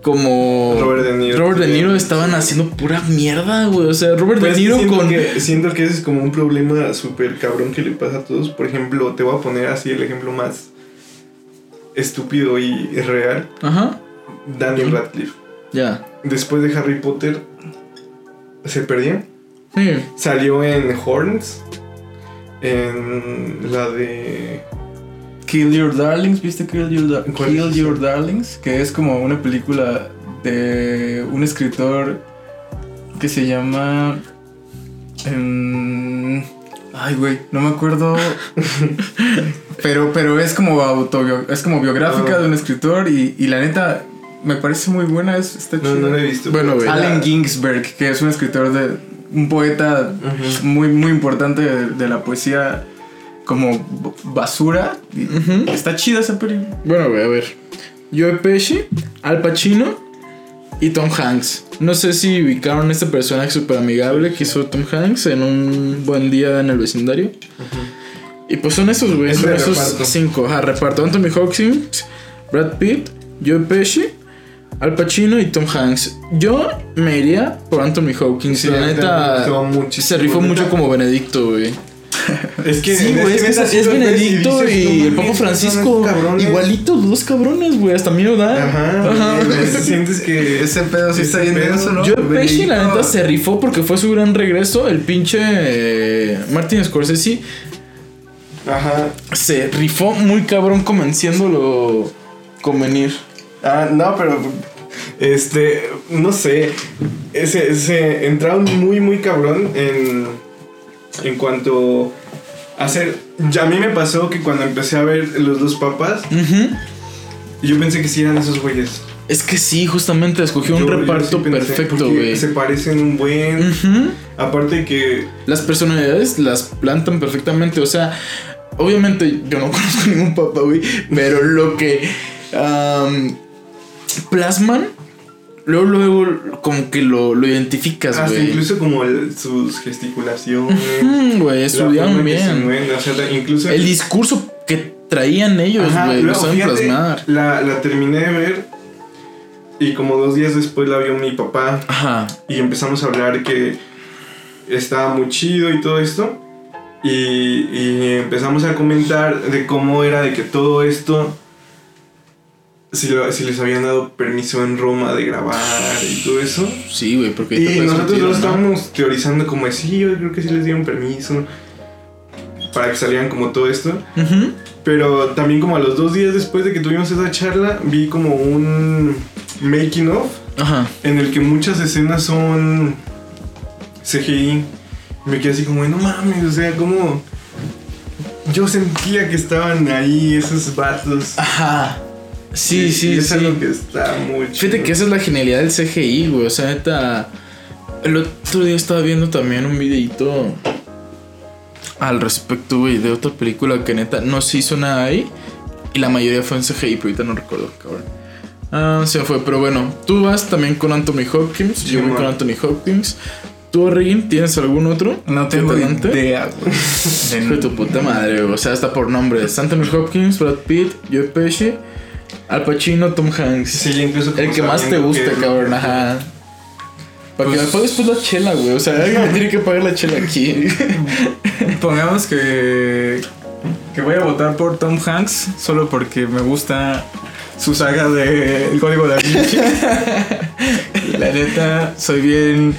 Speaker 3: como
Speaker 2: Robert De Niro.
Speaker 3: Robert De Niro estaban haciendo pura mierda, güey. O sea, Robert
Speaker 2: Pues
Speaker 3: De Niro
Speaker 2: siento
Speaker 3: con.
Speaker 2: Que, siento que ese es como un problema súper cabrón que le pasa a todos. Por ejemplo, te voy a poner así el ejemplo más estúpido y real.
Speaker 3: Ajá.
Speaker 2: Daniel Radcliffe.
Speaker 3: Ya.
Speaker 2: Después de Harry Potter, se perdió.
Speaker 3: Sí.
Speaker 2: Salió en Horns. En la de.
Speaker 1: Kill Your Darlings, ¿viste Kill Your,
Speaker 2: ¿Cuál
Speaker 1: Kill Your? Darlings? Que es como una película de un escritor que se llama... em, ay, güey, no me acuerdo. pero, pero es como autobio- es como biográfica
Speaker 2: Ah.
Speaker 1: de un escritor y, y la neta me parece muy buena, es, está
Speaker 2: No,
Speaker 1: chida.
Speaker 2: no la he visto.
Speaker 3: Bueno, güey.
Speaker 1: Allen Ginsberg, que es un escritor de... un poeta muy, muy importante de, de la poesía como basura. Está chida esa película.
Speaker 3: Bueno, güey, a ver. Joe Pesci, Al Pacino y Tom Hanks. No sé si ubicaron este personaje súper amigable que hizo Tom Hanks en un buen día en el vecindario. Y pues son esos, güey.
Speaker 2: Es
Speaker 3: Son esos
Speaker 2: reparto.
Speaker 3: cinco. Ajá, reparto. Anthony Hopkins, Brad Pitt, Joe Pesci, Al Pacino y Tom Hanks. Yo me iría por Anthony Hopkins.
Speaker 2: Sí,
Speaker 3: la neta, se rifó mucho como Benedicto, güey.
Speaker 2: Es que,
Speaker 3: Sí, güey, es, Benedicto y, el Papa Francisco.
Speaker 2: son cabrones.
Speaker 3: Igualito, los dos cabrones, güey. Hasta miedo da.
Speaker 2: Ajá, güey, sientes que.
Speaker 1: Ese pedo sí está bien denso, ¿no?
Speaker 3: Yo Pesci, la neta, se rifó porque fue su gran regreso. El pinche eh, Martin Scorsese
Speaker 2: Ajá.
Speaker 3: se rifó muy cabrón convenciéndolo convenir.
Speaker 2: Ah, no, pero. Este. No sé. Ese, ese. Entraron muy, muy cabrón en. En cuanto. A hacer. Ya a mí me pasó que cuando empecé a ver los dos papas.
Speaker 3: Ujú.
Speaker 2: Yo pensé que sí eran esos güeyes.
Speaker 3: Es que sí, justamente escogió un
Speaker 2: Yo-
Speaker 3: reparto
Speaker 2: sí
Speaker 3: perfecto, güey.
Speaker 2: Se parecen un buen.
Speaker 3: Ujú.
Speaker 2: Aparte de que.
Speaker 3: Las personalidades las plantan perfectamente. O sea, obviamente yo no conozco ningún papá, güey. Pero lo que am, plasman, luego, luego, como que lo, lo identificas,
Speaker 2: Hasta
Speaker 3: güey.
Speaker 2: incluso como el- sus gesticulaciones.
Speaker 3: Mm, Güey, estudiaron bien.
Speaker 2: mueven, o sea, incluso.
Speaker 3: El discurso que traían ellos,
Speaker 2: Ajá,
Speaker 3: güey, lo saben plasmar.
Speaker 2: La, la terminé de ver. Y como dos días después la vio mi papá.
Speaker 3: Ajá.
Speaker 2: Y empezamos a hablar que estaba muy chido y todo esto. Y, y empezamos a comentar de cómo era de que todo esto. Si, lo- si les habían dado permiso en Roma de grabar y todo eso.
Speaker 3: Sí, güey, porque te
Speaker 2: Y nosotros
Speaker 3: sentir,
Speaker 2: lo
Speaker 3: ¿no?
Speaker 2: estábamos teorizando como de, sí, yo creo que sí les dieron permiso. Para que salieran como todo esto.
Speaker 3: Ujú.
Speaker 2: Pero también como a los dos días después de que tuvimos esa charla, vi como un making of
Speaker 3: Ajá.
Speaker 2: en el que muchas escenas son CGI. Y me quedé así como, no mames, o sea, como... Yo sentía que estaban ahí esos vatos.
Speaker 3: Ajá. Sí,
Speaker 2: Y-
Speaker 3: sí,
Speaker 2: y es
Speaker 3: sí.
Speaker 2: algo que está muy
Speaker 3: Fíjate que esa es la genialidad del CGI, güey. O sea, neta. El otro día estaba viendo también un videito al respecto, güey, de otra película que neta no se hizo nada ahí. Y la mayoría fue en CGI, pero ahorita no recuerdo, cabrón. Ah, se fue, pero bueno, tú vas también con Anthony Hopkins.
Speaker 2: Sí,
Speaker 3: yo voy
Speaker 2: man.
Speaker 3: con Anthony Hopkins. ¿Tú, Regan, tienes algún otro?
Speaker 1: No tengo
Speaker 3: te late?
Speaker 1: idea, güey.
Speaker 3: De tu puta madre, güey. O sea, está por nombres. Anthony Hopkins, Brad Pitt, Joe Pesci, Al Pacino, Tom Hanks.
Speaker 2: Sí, incluso como
Speaker 3: El que más te
Speaker 2: que-
Speaker 3: cabrón, ajá. Para que
Speaker 1: Pues-
Speaker 3: me pague después la chela, güey. O sea, alguien me tiene que pagar la chela aquí.
Speaker 1: Pongamos que. que voy a votar por Tom Hanks solo porque me gusta su saga de El Código da Vinci. la neta, soy bien.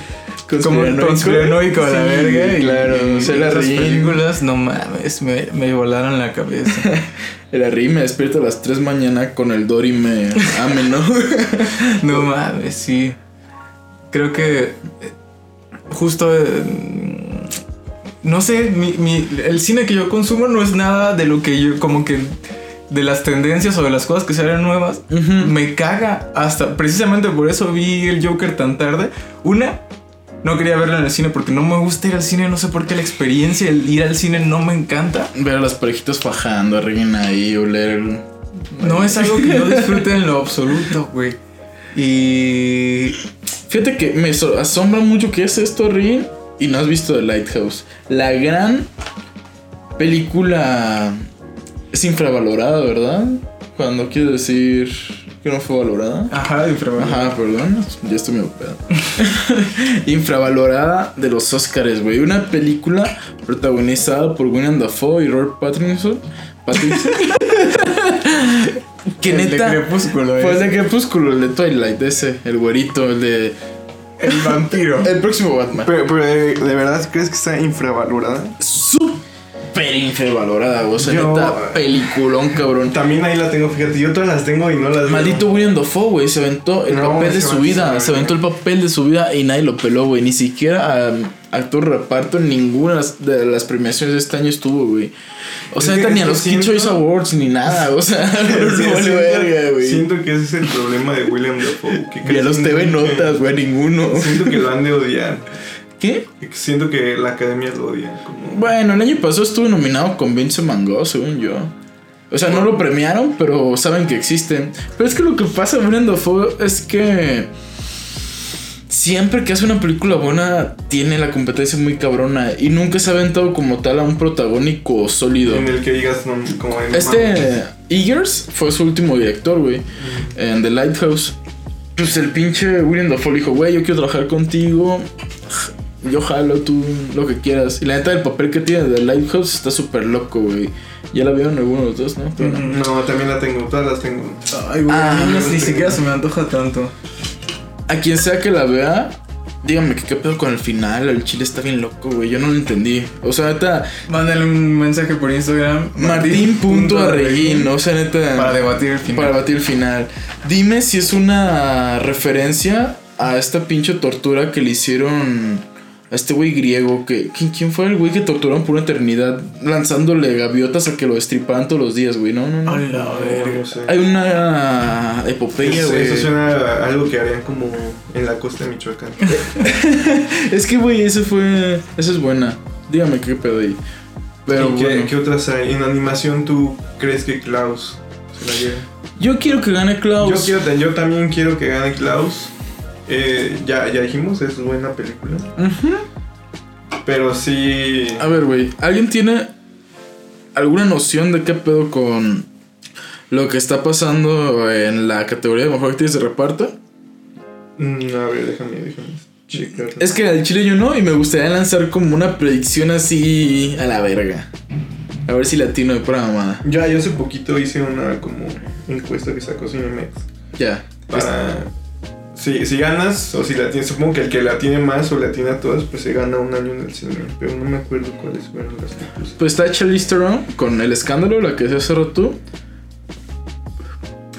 Speaker 1: Como
Speaker 3: Conspiranoico.
Speaker 1: conspiranoico a la
Speaker 3: Sí,
Speaker 1: verga. y-
Speaker 3: claro,
Speaker 1: y
Speaker 3: se la
Speaker 1: esas
Speaker 3: ríen.
Speaker 1: películas, no mames, me, me volaron la cabeza.
Speaker 3: El Arri me despierta a las 3 mañana con el Dory me ame, ¿no?
Speaker 1: No mames, sí. Creo que eh, justo eh, no sé, mi, mi- el cine que yo consumo no es nada de lo que yo como que de las tendencias o de las cosas que salen nuevas. Me caga hasta precisamente por eso vi el Joker tan tarde. Una no quería verla en el cine porque no me gusta ir al cine, no sé por qué la experiencia, el ir al cine no me encanta.
Speaker 3: Ver a las parejitas fajando, alguien ahí, oler.
Speaker 1: No es algo que yo disfrute en lo absoluto, güey. Y
Speaker 3: Fíjate que me so- asombra mucho que es esto, Rin, y no has visto The Lighthouse. La gran película es infravalorada, ¿verdad? Cuando quiero decir que no fue valorada.
Speaker 1: Ajá, infravalorado.
Speaker 3: Ajá, perdón, ya estoy medio pedo. Infravalorada de los Oscars, güey. Una película protagonizada por William Dafoe y Robert Pattinson. Pattinson. que
Speaker 1: El de
Speaker 3: neta.
Speaker 1: Crepúsculo,
Speaker 3: Fue el
Speaker 1: ese.
Speaker 3: de Crepúsculo, el de Twilight, ese, el güerito, el de.
Speaker 1: El vampiro.
Speaker 3: El próximo Batman.
Speaker 2: Pero, pero ¿de, de verdad crees que está infravalorada?
Speaker 3: Súper infravalorada, güey. O sea,
Speaker 2: Yo-
Speaker 3: neta, peliculón, cabrón.
Speaker 2: También ahí la tengo, fíjate, yo todas las tengo y no las veo.
Speaker 3: Maldito William Dafoe, güey. Se aventó el
Speaker 2: No,
Speaker 3: papel de su vida.
Speaker 2: se
Speaker 3: aventó el papel de su vida y nadie lo peló, güey. Ni siquiera um, actor reparto en ninguna de las- premiaciones de este año estuvo, güey. O sea, neta, ni a los Kid Choice Awards ni nada. O sea,
Speaker 2: Sí,
Speaker 3: no vale
Speaker 2: siento,
Speaker 3: verga, güey.
Speaker 2: siento que ese es el problema de William Dafoe. Que
Speaker 3: Ni a los TV Notas, güey, ninguno.
Speaker 2: Siento que lo han de odiar.
Speaker 3: ¿Qué?
Speaker 2: Siento que la academia lo odia. Como...
Speaker 3: Bueno, el año pasado estuvo nominado con Vince Mango, según yo. O sea, no lo premiaron, pero saben que existen. Pero es que lo que pasa William Dafoe es que siempre que hace una película buena tiene la competencia muy cabrona y nunca se ha aventado como tal a un protagónico sólido.
Speaker 2: En el que digas, no, como en
Speaker 3: Este Eagers fue su último director, güey, en The Lighthouse. Pues el pinche William Dafoe le dijo, güey, yo quiero trabajar contigo. Yo jalo tú lo que quieras. Y la neta, el papel que tiene de Lighthouse está súper loco, güey. Ya la vieron algunos de los dos, ¿no? Pero no.
Speaker 2: No, también la tengo, todas las tengo.
Speaker 1: Ay, güey,
Speaker 3: Ah,
Speaker 1: no- ni
Speaker 2: tengo.
Speaker 1: siquiera se me antoja tanto.
Speaker 3: A quien sea que la vea, dígame que qué pedo con el final. El chile está bien loco, güey. Yo no lo entendí. O sea, neta,
Speaker 1: Mándale un mensaje por Instagram.
Speaker 3: Martín.arreguín. O sea, neta.
Speaker 1: Para debatir el final.
Speaker 3: Para batir el final. Dime si es una referencia a esta pinche tortura que le hicieron a este güey griego. Que, ¿quién, quién fue el güey que torturaron por una eternidad lanzándole gaviotas a que lo destriparan todos los días, güey? No, no, no.
Speaker 1: A la
Speaker 2: No,
Speaker 1: verga.
Speaker 2: no sé.
Speaker 3: Hay una epopeya,
Speaker 2: Eso,
Speaker 3: güey.
Speaker 2: eso suena a algo que harían como en la costa de Michoacán.
Speaker 3: Es que, güey, ese fue. Esa es buena. Dígame qué pedo ahí. Pero
Speaker 2: ¿Y qué,
Speaker 3: bueno.
Speaker 2: qué otras hay? En animación, ¿tú crees que Klaus se la lleve?
Speaker 3: Yo quiero que gane Klaus.
Speaker 2: Yo, quiero, yo también quiero que gane Klaus. Eh, ya, ya dijimos, es buena película. Pero sí.
Speaker 3: A ver, güey, ¿alguien tiene alguna noción de qué pedo con lo que está pasando en la categoría de mejor actriz de reparto?
Speaker 2: Mm, a ver, déjame, déjame.
Speaker 3: Es que al chile yo no, y me gustaría lanzar como una predicción así a la verga. A ver si latino de pura mamada.
Speaker 2: Ya, yo hace poquito hice una como encuesta que sacó Cinemex.
Speaker 3: Ya.
Speaker 2: Para. Si, si ganas, o si la tienes, supongo que el que la tiene más o la tiene a todas, pues se gana un año en el cine. Pero no me acuerdo cuáles fueron las que.
Speaker 3: Pues está Charlize Theron con El Escándalo, la que se hace rato.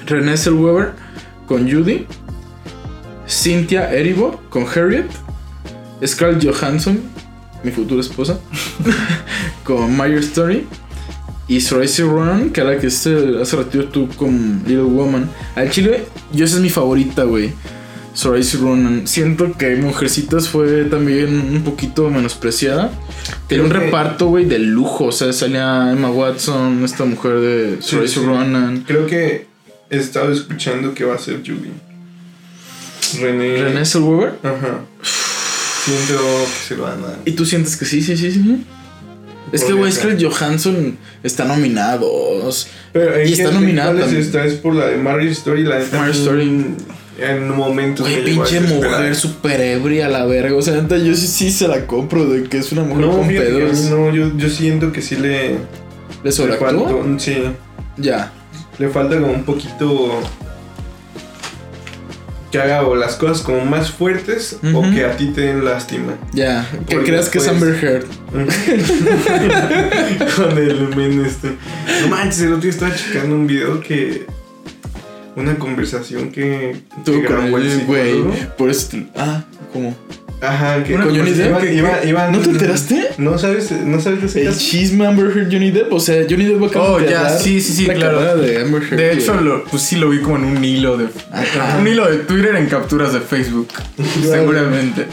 Speaker 3: René Zellweger con Judy. Cynthia Erivo con Harriet. Scarlett Johansson, mi futura esposa, con Meyer Story. Y Saoirse Ronan, que era la que hace ratito tú con Little Woman. Al chile, yo esa es mi favorita, güey. Saoirse Ronan. Siento que Mujercitas fue también un poquito menospreciada. Tenía un
Speaker 2: que-
Speaker 3: reparto, güey, de lujo. O sea, salía Emma Watson, esta mujer de Saoirse
Speaker 2: sí.
Speaker 3: Ronan.
Speaker 2: Creo que he estado escuchando que va a ser Judy. René.
Speaker 3: René Zellweger.
Speaker 2: Ajá. Siento que se lo van a dar.
Speaker 3: ¿Y tú sientes que sí, sí, sí, sí? Es que, güey. Scarlett Johansson está nominados.
Speaker 2: Pero ¿en
Speaker 3: Y está nominada también.
Speaker 2: está? Es por la de Marriage Story, la neta,
Speaker 3: Marriage Story.
Speaker 2: En momentos
Speaker 3: Güey,
Speaker 2: me llegó a
Speaker 3: pinche mujer super ebria la verga. O sea, neta, yo sí, sí se la compro de que es una mujer
Speaker 2: No,
Speaker 3: con
Speaker 2: fíjate
Speaker 3: pedos.
Speaker 2: no, yo, yo siento que sí le,
Speaker 3: ¿Le
Speaker 2: faltó, sí,
Speaker 3: Ya.
Speaker 2: le falta como un poquito que haga o las cosas como más fuertes o que a ti te den lástima.
Speaker 3: Ya. Que creas que es Amber Heard.
Speaker 2: Con el men este. No manches, el otro día estaba checando un video que. Una conversación que. Que
Speaker 3: con
Speaker 2: el
Speaker 3: güey. Por eso. te- Ah, ¿cómo?
Speaker 2: Ajá, que.
Speaker 3: ¿Con Johnny Depp?
Speaker 2: iban-
Speaker 3: ¿No te enteraste?
Speaker 2: No sabes, no sabes de ese
Speaker 3: El
Speaker 2: caso?
Speaker 3: chisme Amber Heard Johnny Depp. O sea, Johnny Depp acaba
Speaker 1: Oh,
Speaker 3: de
Speaker 1: ya,
Speaker 3: dar
Speaker 1: sí, sí, sí,
Speaker 3: la
Speaker 1: claro.
Speaker 3: de Amber Heard.
Speaker 1: De hecho, lo, pues sí lo vi como en un hilo de.
Speaker 3: Ajá.
Speaker 1: Un hilo de Twitter en capturas de Facebook. seguramente.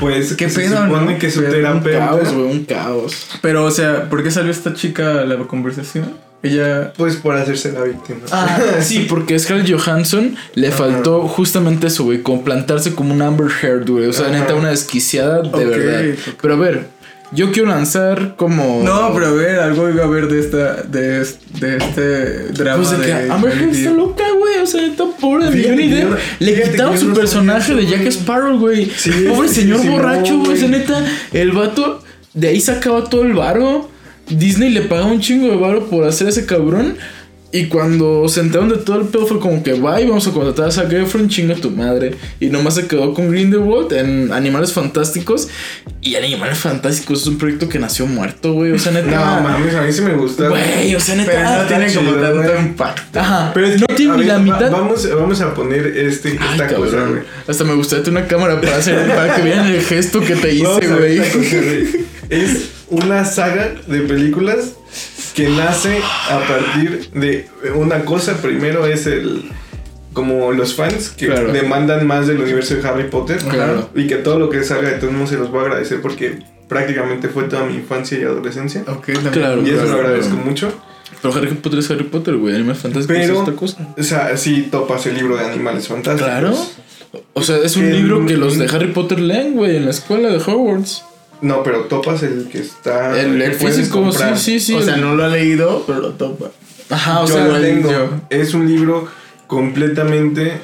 Speaker 2: Pues
Speaker 1: ¿Qué
Speaker 2: se
Speaker 1: pedo,
Speaker 2: supone
Speaker 1: no?
Speaker 2: que su
Speaker 3: un
Speaker 2: terapeuta.
Speaker 3: caos, güey, un caos.
Speaker 1: Pero, o sea, ¿por qué salió esta chica a la conversación? Ella.
Speaker 2: Pues por hacerse la víctima.
Speaker 3: Ah, sí, porque Scarlett Johansson le
Speaker 2: Ajá.
Speaker 3: faltó justamente eso, güey, como plantarse como un Amber Heard, güey. O sea,
Speaker 2: Ajá.
Speaker 3: neta, una desquiciada de verdad. Pero a ver, yo quiero lanzar como.
Speaker 1: No, pero a ver, algo iba a ver de esta. de, de este drama.
Speaker 3: Pues de que
Speaker 1: de
Speaker 3: Amber Heard está loca, güey. O sea, neta pobre de Johnny Depp. Le quitaron su personaje de Jack. Sparrow, güey.
Speaker 2: Sí,
Speaker 3: pobre
Speaker 2: sí,
Speaker 3: señor
Speaker 2: sí,
Speaker 3: borracho, güey. O sea, neta, el vato de ahí sacaba todo el varo. Disney le pagaba un chingo de varo por hacer ese cabrón. Y cuando se enteraron de todo el pedo fue como que, bye, vamos a contratar a Zac Efron, chinga tu madre. Y nomás se quedó con Grindelwald en Animales Fantásticos. Y Animales Fantásticos es un proyecto que nació muerto, güey. O sea, neta.
Speaker 2: No mames, a mí sí me gusta.
Speaker 3: Güey, o sea, neta.
Speaker 1: Pero no tiene como tanto impacto.
Speaker 3: Ajá.
Speaker 2: Pero es
Speaker 3: no tiene ni la mitad.
Speaker 2: vamos, vamos a poner este,
Speaker 3: Ay,
Speaker 2: esta cosa,
Speaker 3: cabrón.
Speaker 2: güey.
Speaker 3: Hasta me gustaría tener una cámara para hacer para que vean el gesto que te hice, güey.
Speaker 2: Es una saga de películas que nace a partir de una cosa. Primero es el. Como los fans que
Speaker 3: Claro.
Speaker 2: demandan más del universo de Harry Potter.
Speaker 3: Claro.
Speaker 2: Y que todo lo que salga de todos modos se los voy a agradecer porque prácticamente fue toda mi infancia y adolescencia.
Speaker 1: Ok, también.
Speaker 3: Claro.
Speaker 2: Y eso lo agradezco
Speaker 3: claro.
Speaker 2: mucho.
Speaker 3: Pero Harry Potter es Harry Potter, güey. Animales Fantásticos
Speaker 2: Pero-
Speaker 3: es otra cosa.
Speaker 2: O sea, sí topas el libro de animales fantásticos.
Speaker 3: Claro. O sea, es un
Speaker 2: El-
Speaker 3: libro que los de Harry Potter leen, güey, en la escuela de Hogwarts.
Speaker 2: No, pero topas el que está.
Speaker 3: el el físico,
Speaker 2: comprar.
Speaker 3: sí, sí, sí.
Speaker 1: o sea, no lo ha leído, pero lo topa.
Speaker 3: Ajá, o
Speaker 2: yo
Speaker 3: sea,
Speaker 2: lo tengo.
Speaker 1: yo-
Speaker 2: Es un libro completamente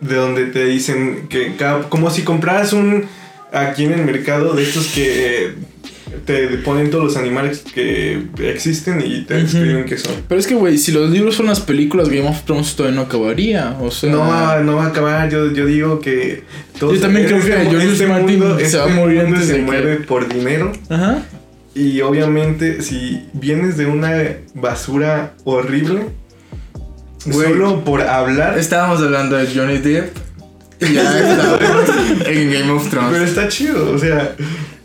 Speaker 2: de donde te dicen que cada- como si compraras un aquí en el mercado de estos que eh, te ponen todos los animales que existen y te describen qué son.
Speaker 3: Pero es que, güey, si los libros son las películas, Game of Thrones todavía no acabaría. O sea.
Speaker 2: No va, no va a acabar, yo, yo digo que
Speaker 3: Yo también creo que George Martin se va a morir
Speaker 2: mundo
Speaker 3: antes
Speaker 2: se
Speaker 3: de que-
Speaker 2: mueve por dinero
Speaker 3: Ajá.
Speaker 2: y obviamente si vienes de una basura horrible
Speaker 1: Güey.
Speaker 2: solo por hablar
Speaker 1: Estábamos hablando de Johnny Depp. Ya estábamos en Game of
Speaker 2: pero
Speaker 1: Thrones.
Speaker 2: está chido, o sea,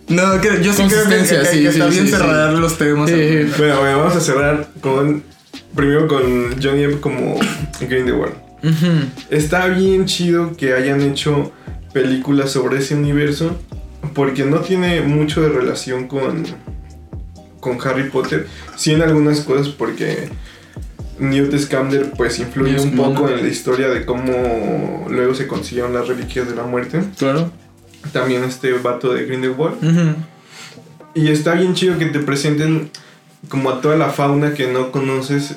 Speaker 1: No, que yo sí creo que, que-
Speaker 3: sí,
Speaker 1: que está
Speaker 3: sí,
Speaker 1: bien
Speaker 3: sí,
Speaker 1: cerrar los temas.
Speaker 3: Sí.
Speaker 2: Bueno, bueno, vamos a cerrar con. Primero con Johnny Depp como Grindelwald.
Speaker 3: Ujú.
Speaker 2: Está bien chido que hayan hecho películas sobre ese universo. Porque no tiene mucho de relación con. con Harry Potter. Sí en algunas cosas porque. Newt Scamander pues influye un poco en la historia de cómo luego se consiguieron las reliquias de la muerte.
Speaker 3: Claro.
Speaker 2: También este vato de Grindelwald. Y está bien chido que te presenten como a toda la fauna que no conoces.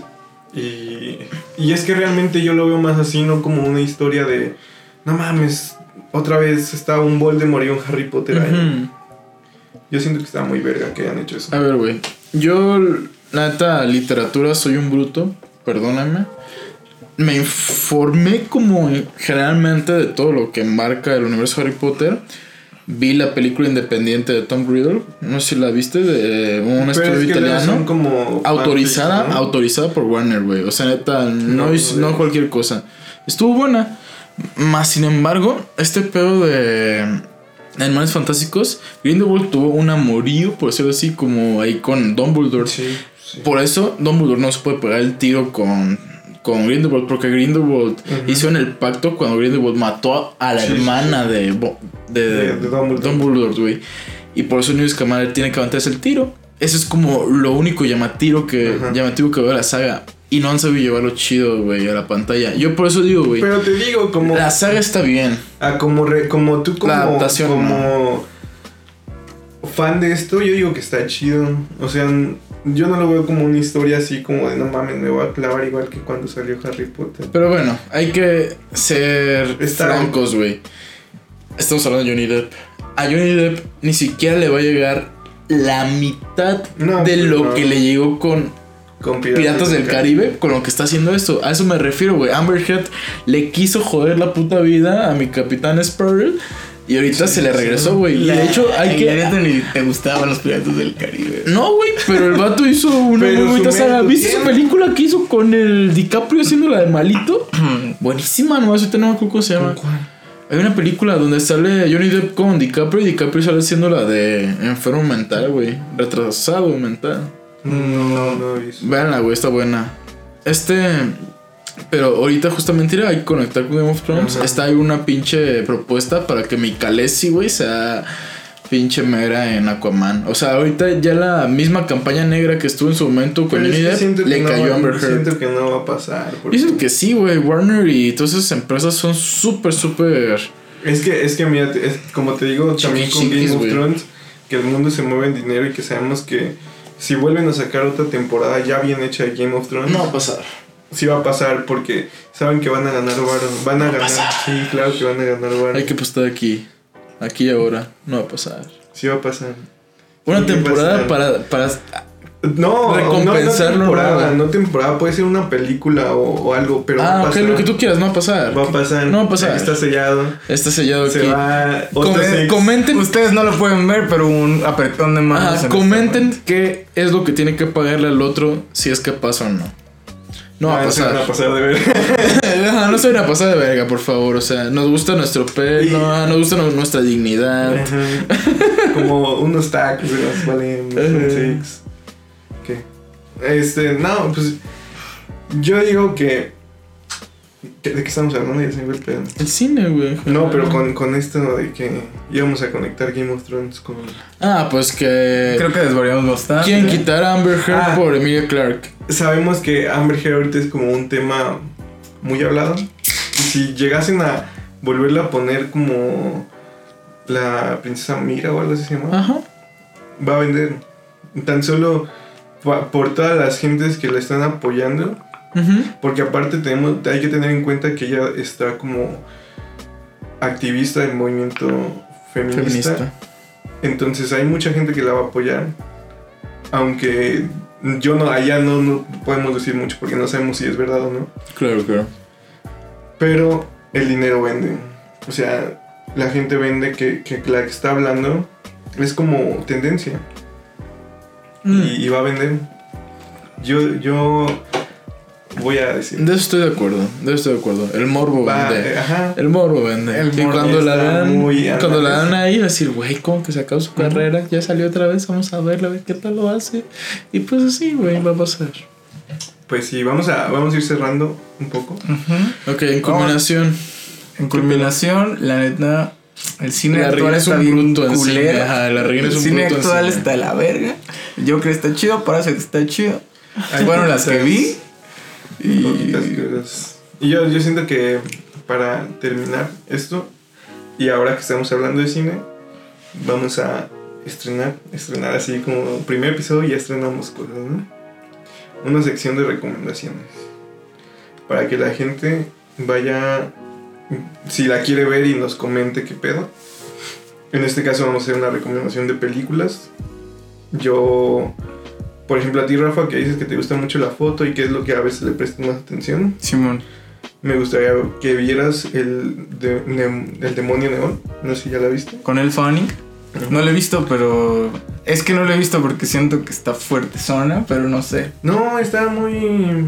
Speaker 2: Y, y es que realmente yo lo veo más así, no como una historia de, no mames, otra vez está un Voldemort y un Harry Potter ahí. Yo siento que está muy verga que hayan hecho eso.
Speaker 3: A ver, güey. Yo, la neta, literatura soy un bruto. Perdóname. Me informé como generalmente de todo lo que marca el universo Harry Potter. Vi la película independiente de Tom Riddle. No sé si la viste, de un estudio
Speaker 2: es que
Speaker 3: italiano.
Speaker 2: como
Speaker 3: Autorizada, autorizada por Warner, güey. O sea, neta, no,
Speaker 2: No, no,
Speaker 3: cualquier cosa. Estuvo buena. Más sin embargo, este pedo de Animales Fantásticos, Grindelwald tuvo un amorío, por decirlo así, como ahí con Dumbledore.
Speaker 2: Sí, sí.
Speaker 3: Por eso Dumbledore no se puede pegar el tiro con, con Grindelwald, porque Grindelwald hizo en el pacto cuando Grindelwald mató a la
Speaker 2: Sí, sí,
Speaker 3: hermana de, de,
Speaker 2: De- de Dumbledore.
Speaker 3: Güey. Y por eso Newt Scamander tiene que aventarse el tiro. Eso es como lo único llamativo que, llamativo que veo de la saga. Y no han sabido llevarlo chido, güey, a la pantalla. Yo por eso digo, güey.
Speaker 2: Pero te digo, como,
Speaker 3: La saga está bien.
Speaker 2: ah, como, re- como tú como,
Speaker 3: La adaptación,
Speaker 2: como fan de esto, yo digo que está chido. O sea, yo no lo veo como una historia así como de no mames, me voy a clavar igual que cuando salió Harry Potter.
Speaker 3: Pero bueno, hay que ser
Speaker 2: Está-
Speaker 3: francos, güey. Estamos hablando de Johnny Depp. A Johnny Depp ni siquiera le va a llegar la mitad
Speaker 2: No,
Speaker 3: de
Speaker 2: pues
Speaker 3: lo
Speaker 2: no.
Speaker 3: que le llegó con
Speaker 2: Con
Speaker 3: Piratas del Caribe, con lo que está haciendo esto. A eso me refiero, güey. Amber Heard le quiso joder la puta vida a mi capitán Sparrow y ahorita se le regresó, güey. Y de hecho hay
Speaker 1: Ay,
Speaker 3: que...
Speaker 1: la neta ni te gustaban los piratas del Caribe.
Speaker 3: No, güey, pero el vato hizo una
Speaker 2: Pero
Speaker 3: muy bonita saga. ¿Viste su
Speaker 2: tiene-
Speaker 3: película que hizo con el DiCaprio haciendo la de malito? Buenísima, nomás ahorita no me acuerdo cómo se llama. Hay una película donde sale Johnny Depp con DiCaprio y DiCaprio sale haciendo la de enfermo mental, güey. Retrasado mental.
Speaker 2: No, no he visto.
Speaker 3: Veanla, güey, está buena. Este. Pero ahorita justamente hay que conectar con Game of Thrones.
Speaker 2: Ajá.
Speaker 3: Está ahí una pinche propuesta para que mi Khaleesi, güey, sea pinche mera en Aquaman. O sea, ahorita ya la misma campaña negra que estuvo en su momento con
Speaker 2: que
Speaker 3: le
Speaker 2: no
Speaker 3: cayó a Amber Heard.
Speaker 2: Siento que no va a pasar.
Speaker 3: Dicen que sí, güey. Warner y todas esas empresas son súper, súper.
Speaker 2: Es que, es que mira, es- como te digo, también con Game of. Thrones, que el mundo se mueve en dinero y que sabemos que si vuelven a sacar otra temporada ya bien hecha de Game of Thrones,
Speaker 3: No va a pasar.
Speaker 2: Sí va a pasar porque saben que van a ganar varo, van a ganar, sí, claro que van a ganar varo,
Speaker 3: Hay que apostar aquí. Aquí y ahora. No va a pasar.
Speaker 2: sí va a pasar.
Speaker 3: Una
Speaker 2: Sí,
Speaker 3: temporada para, para.
Speaker 2: No,
Speaker 3: Recompensarlo,
Speaker 2: no, no temporada,
Speaker 3: no.
Speaker 2: temporada, puede ser una película o, o algo, pero va
Speaker 3: Ah,
Speaker 2: a
Speaker 3: ok,
Speaker 2: pasar.
Speaker 3: lo que tú quieras, no va a pasar.
Speaker 2: Va a pasar.
Speaker 3: No va a pasar.
Speaker 2: Está sellado.
Speaker 3: Está sellado
Speaker 2: Se
Speaker 3: aquí.
Speaker 2: va.
Speaker 3: Com-
Speaker 2: Osta Sex.
Speaker 3: comenten
Speaker 1: Ustedes no lo pueden ver, pero un apretón de manos. Este
Speaker 3: comenten qué es lo que tiene que pagarle al otro si es que pasa o no. No va a
Speaker 2: Ah, se van
Speaker 3: pasar.
Speaker 2: a pasar de ver.
Speaker 3: Ajá, no se a pasar de verga, por favor. O sea, nos gusta nuestro pelo,
Speaker 2: Y-
Speaker 3: nos gusta nu- nuestra dignidad.
Speaker 2: Ajá. Como unos tacos de los valen. ¿Qué? Este, no, pues. Yo digo que. ¿De qué estamos hablando? Ya se me fue el pedo.
Speaker 3: El cine, güey.
Speaker 2: No, pero con, con esto de que íbamos a conectar Game of Thrones con.
Speaker 3: Ah, pues que.
Speaker 1: Creo que desvariamos bastante.
Speaker 3: Quieren quitar a Amber Heard
Speaker 2: Ah.
Speaker 3: por Emilia Clark.
Speaker 2: Sabemos que Amber Heard ahorita es como un tema muy hablado. Y si llegasen a volverla a poner como la princesa Mira o algo así se llama,
Speaker 3: Ajá.
Speaker 2: va a vender. Tan solo por todas las gentes que la están apoyando. Porque aparte tenemos, hay que tener en cuenta que ella está como activista del movimiento feminista.
Speaker 3: Feminista.
Speaker 2: Entonces hay mucha gente que la va a apoyar. Aunque yo no, allá no, no podemos decir mucho porque no sabemos si es verdad o no.
Speaker 3: Claro, claro.
Speaker 2: Pero el dinero vende. O sea, la gente vende que, que la que está hablando es como tendencia.
Speaker 3: Mm.
Speaker 2: Y, y va a vender. Yo, yo voy a decir.
Speaker 3: De eso estoy de acuerdo. De eso estoy de acuerdo. El morbo
Speaker 2: Va,
Speaker 3: vende.
Speaker 2: eh, ajá.
Speaker 3: El morbo vende.
Speaker 1: El morbo
Speaker 3: cuando la dan,
Speaker 2: muy
Speaker 3: cuando la dan ahí, decir, güey, ¿cómo que se acabó su carrera? Ya salió otra vez, vamos a verla, a ver qué tal lo hace. Y pues así, güey, va a pasar.
Speaker 2: Pues sí, vamos a, vamos a ir cerrando un poco.
Speaker 1: Ujú.
Speaker 3: Ok, en combinación.
Speaker 1: En culminación, la neta, el cine
Speaker 3: La
Speaker 1: actual
Speaker 3: es
Speaker 1: está
Speaker 3: un
Speaker 1: bien
Speaker 3: bruto en cine,
Speaker 1: culero.
Speaker 3: ajá, la reina es
Speaker 1: el
Speaker 3: un
Speaker 1: cine actual
Speaker 3: cine.
Speaker 1: está de la verga. Yo creo que está chido, parece que está chido.
Speaker 2: Hay
Speaker 1: Fueron las que vi. Y
Speaker 2: poquitas cosas. Y yo, yo siento que para terminar esto, y ahora que estamos hablando de cine, vamos a estrenar, estrenar así como primer episodio ya estrenamos cosas, ¿no? Una sección de recomendaciones. Para que la gente vaya, si la quiere ver y nos comente qué pedo. En este caso vamos a hacer una recomendación de películas. Yo, por ejemplo, a ti Rafa, que dices que te gusta mucho la foto y que es lo que a veces le prestas más atención.
Speaker 1: Simón.
Speaker 2: Me gustaría que vieras el, de- ne- el demonio neón. No sé si ya la viste.
Speaker 1: Con el Funny. No lo he visto, pero. Es que no lo he visto porque siento que está fuerte zona, pero no sé.
Speaker 2: No, está muy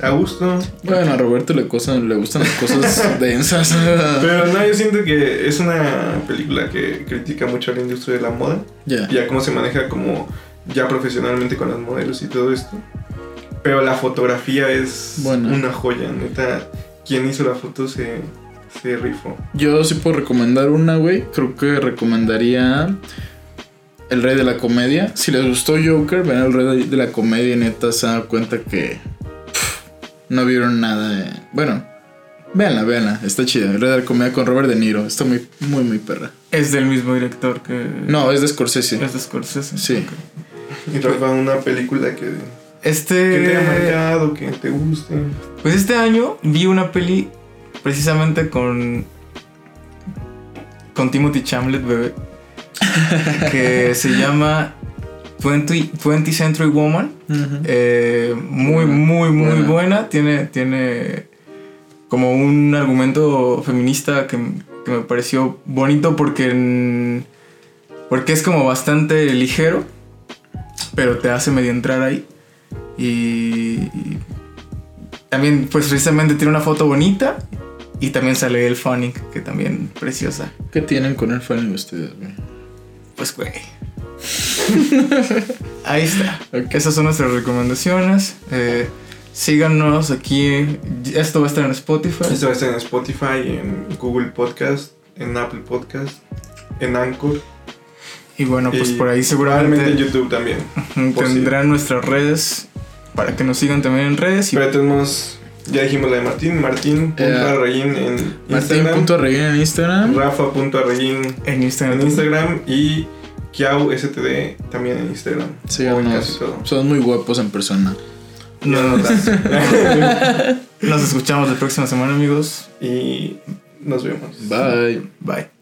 Speaker 2: a gusto.
Speaker 3: Bueno, a Roberto le, cosa- le gustan las cosas densas.
Speaker 2: Pero no, yo siento que es una película que critica mucho a la industria de la moda.
Speaker 3: ya.
Speaker 2: Y a cómo se maneja como ya profesionalmente con las modelos y todo esto. Pero la fotografía es una joya, neta. Quien hizo la foto se, se rifó.
Speaker 3: Yo sí puedo recomendar una, güey. Creo que recomendaría El Rey de la Comedia. Si les gustó Joker, ven El Rey de la Comedia y neta se dan cuenta que pff, no vieron nada. de- Bueno, véanla, véanla. Está chida. El Rey de la Comedia con Robert De Niro. Está muy, muy, muy perra.
Speaker 1: Es del mismo director que.
Speaker 3: No, es de Scorsese.
Speaker 1: Es de Scorsese.
Speaker 3: Sí.
Speaker 2: Y Rafa, una película que,
Speaker 1: Este.
Speaker 2: que te haya marcado, que te guste.
Speaker 1: Pues este año vi una peli precisamente con. con Timothy Chamlet, bebé. que se llama 20, 20 Century Woman. Eh, muy, muy, muy
Speaker 3: buena.
Speaker 1: buena. Tiene, tiene como un argumento feminista que, que me pareció bonito porque, en- porque es como bastante ligero, pero te hace medio entrar ahí. Y, y también, pues precisamente tiene una foto bonita y también sale el Fanning, que también preciosa.
Speaker 3: ¿Qué tienen con el fan ustedes, güey?
Speaker 1: Pues, güey. Ahí está.
Speaker 3: Ok.
Speaker 1: Esas son nuestras recomendaciones. Eh, síganos aquí. Esto va a estar en Spotify.
Speaker 2: Esto va a estar en Spotify, en Google Podcast, en Apple Podcast, en Anchor.
Speaker 1: Y bueno, pues
Speaker 2: y
Speaker 1: por ahí
Speaker 2: Probablemente en
Speaker 1: seguramente
Speaker 2: YouTube también.
Speaker 1: tendrán nuestras redes para que nos sigan también en redes. Y
Speaker 2: Pero tenemos, ya dijimos la de Martín, Martín
Speaker 3: Eh,
Speaker 2: Martín.arreguín en Instagram,
Speaker 3: Martín.arreguín en Instagram.
Speaker 2: Rafa.arreguín
Speaker 1: en Instagram.
Speaker 2: en Instagram y Kiau STD también en Instagram. En
Speaker 3: Síganos.
Speaker 2: casi todo.
Speaker 3: Son muy guapos en persona.
Speaker 2: No, no.
Speaker 1: Nos escuchamos la próxima semana, amigos.
Speaker 2: y nos vemos.
Speaker 3: Bye.
Speaker 1: Bye.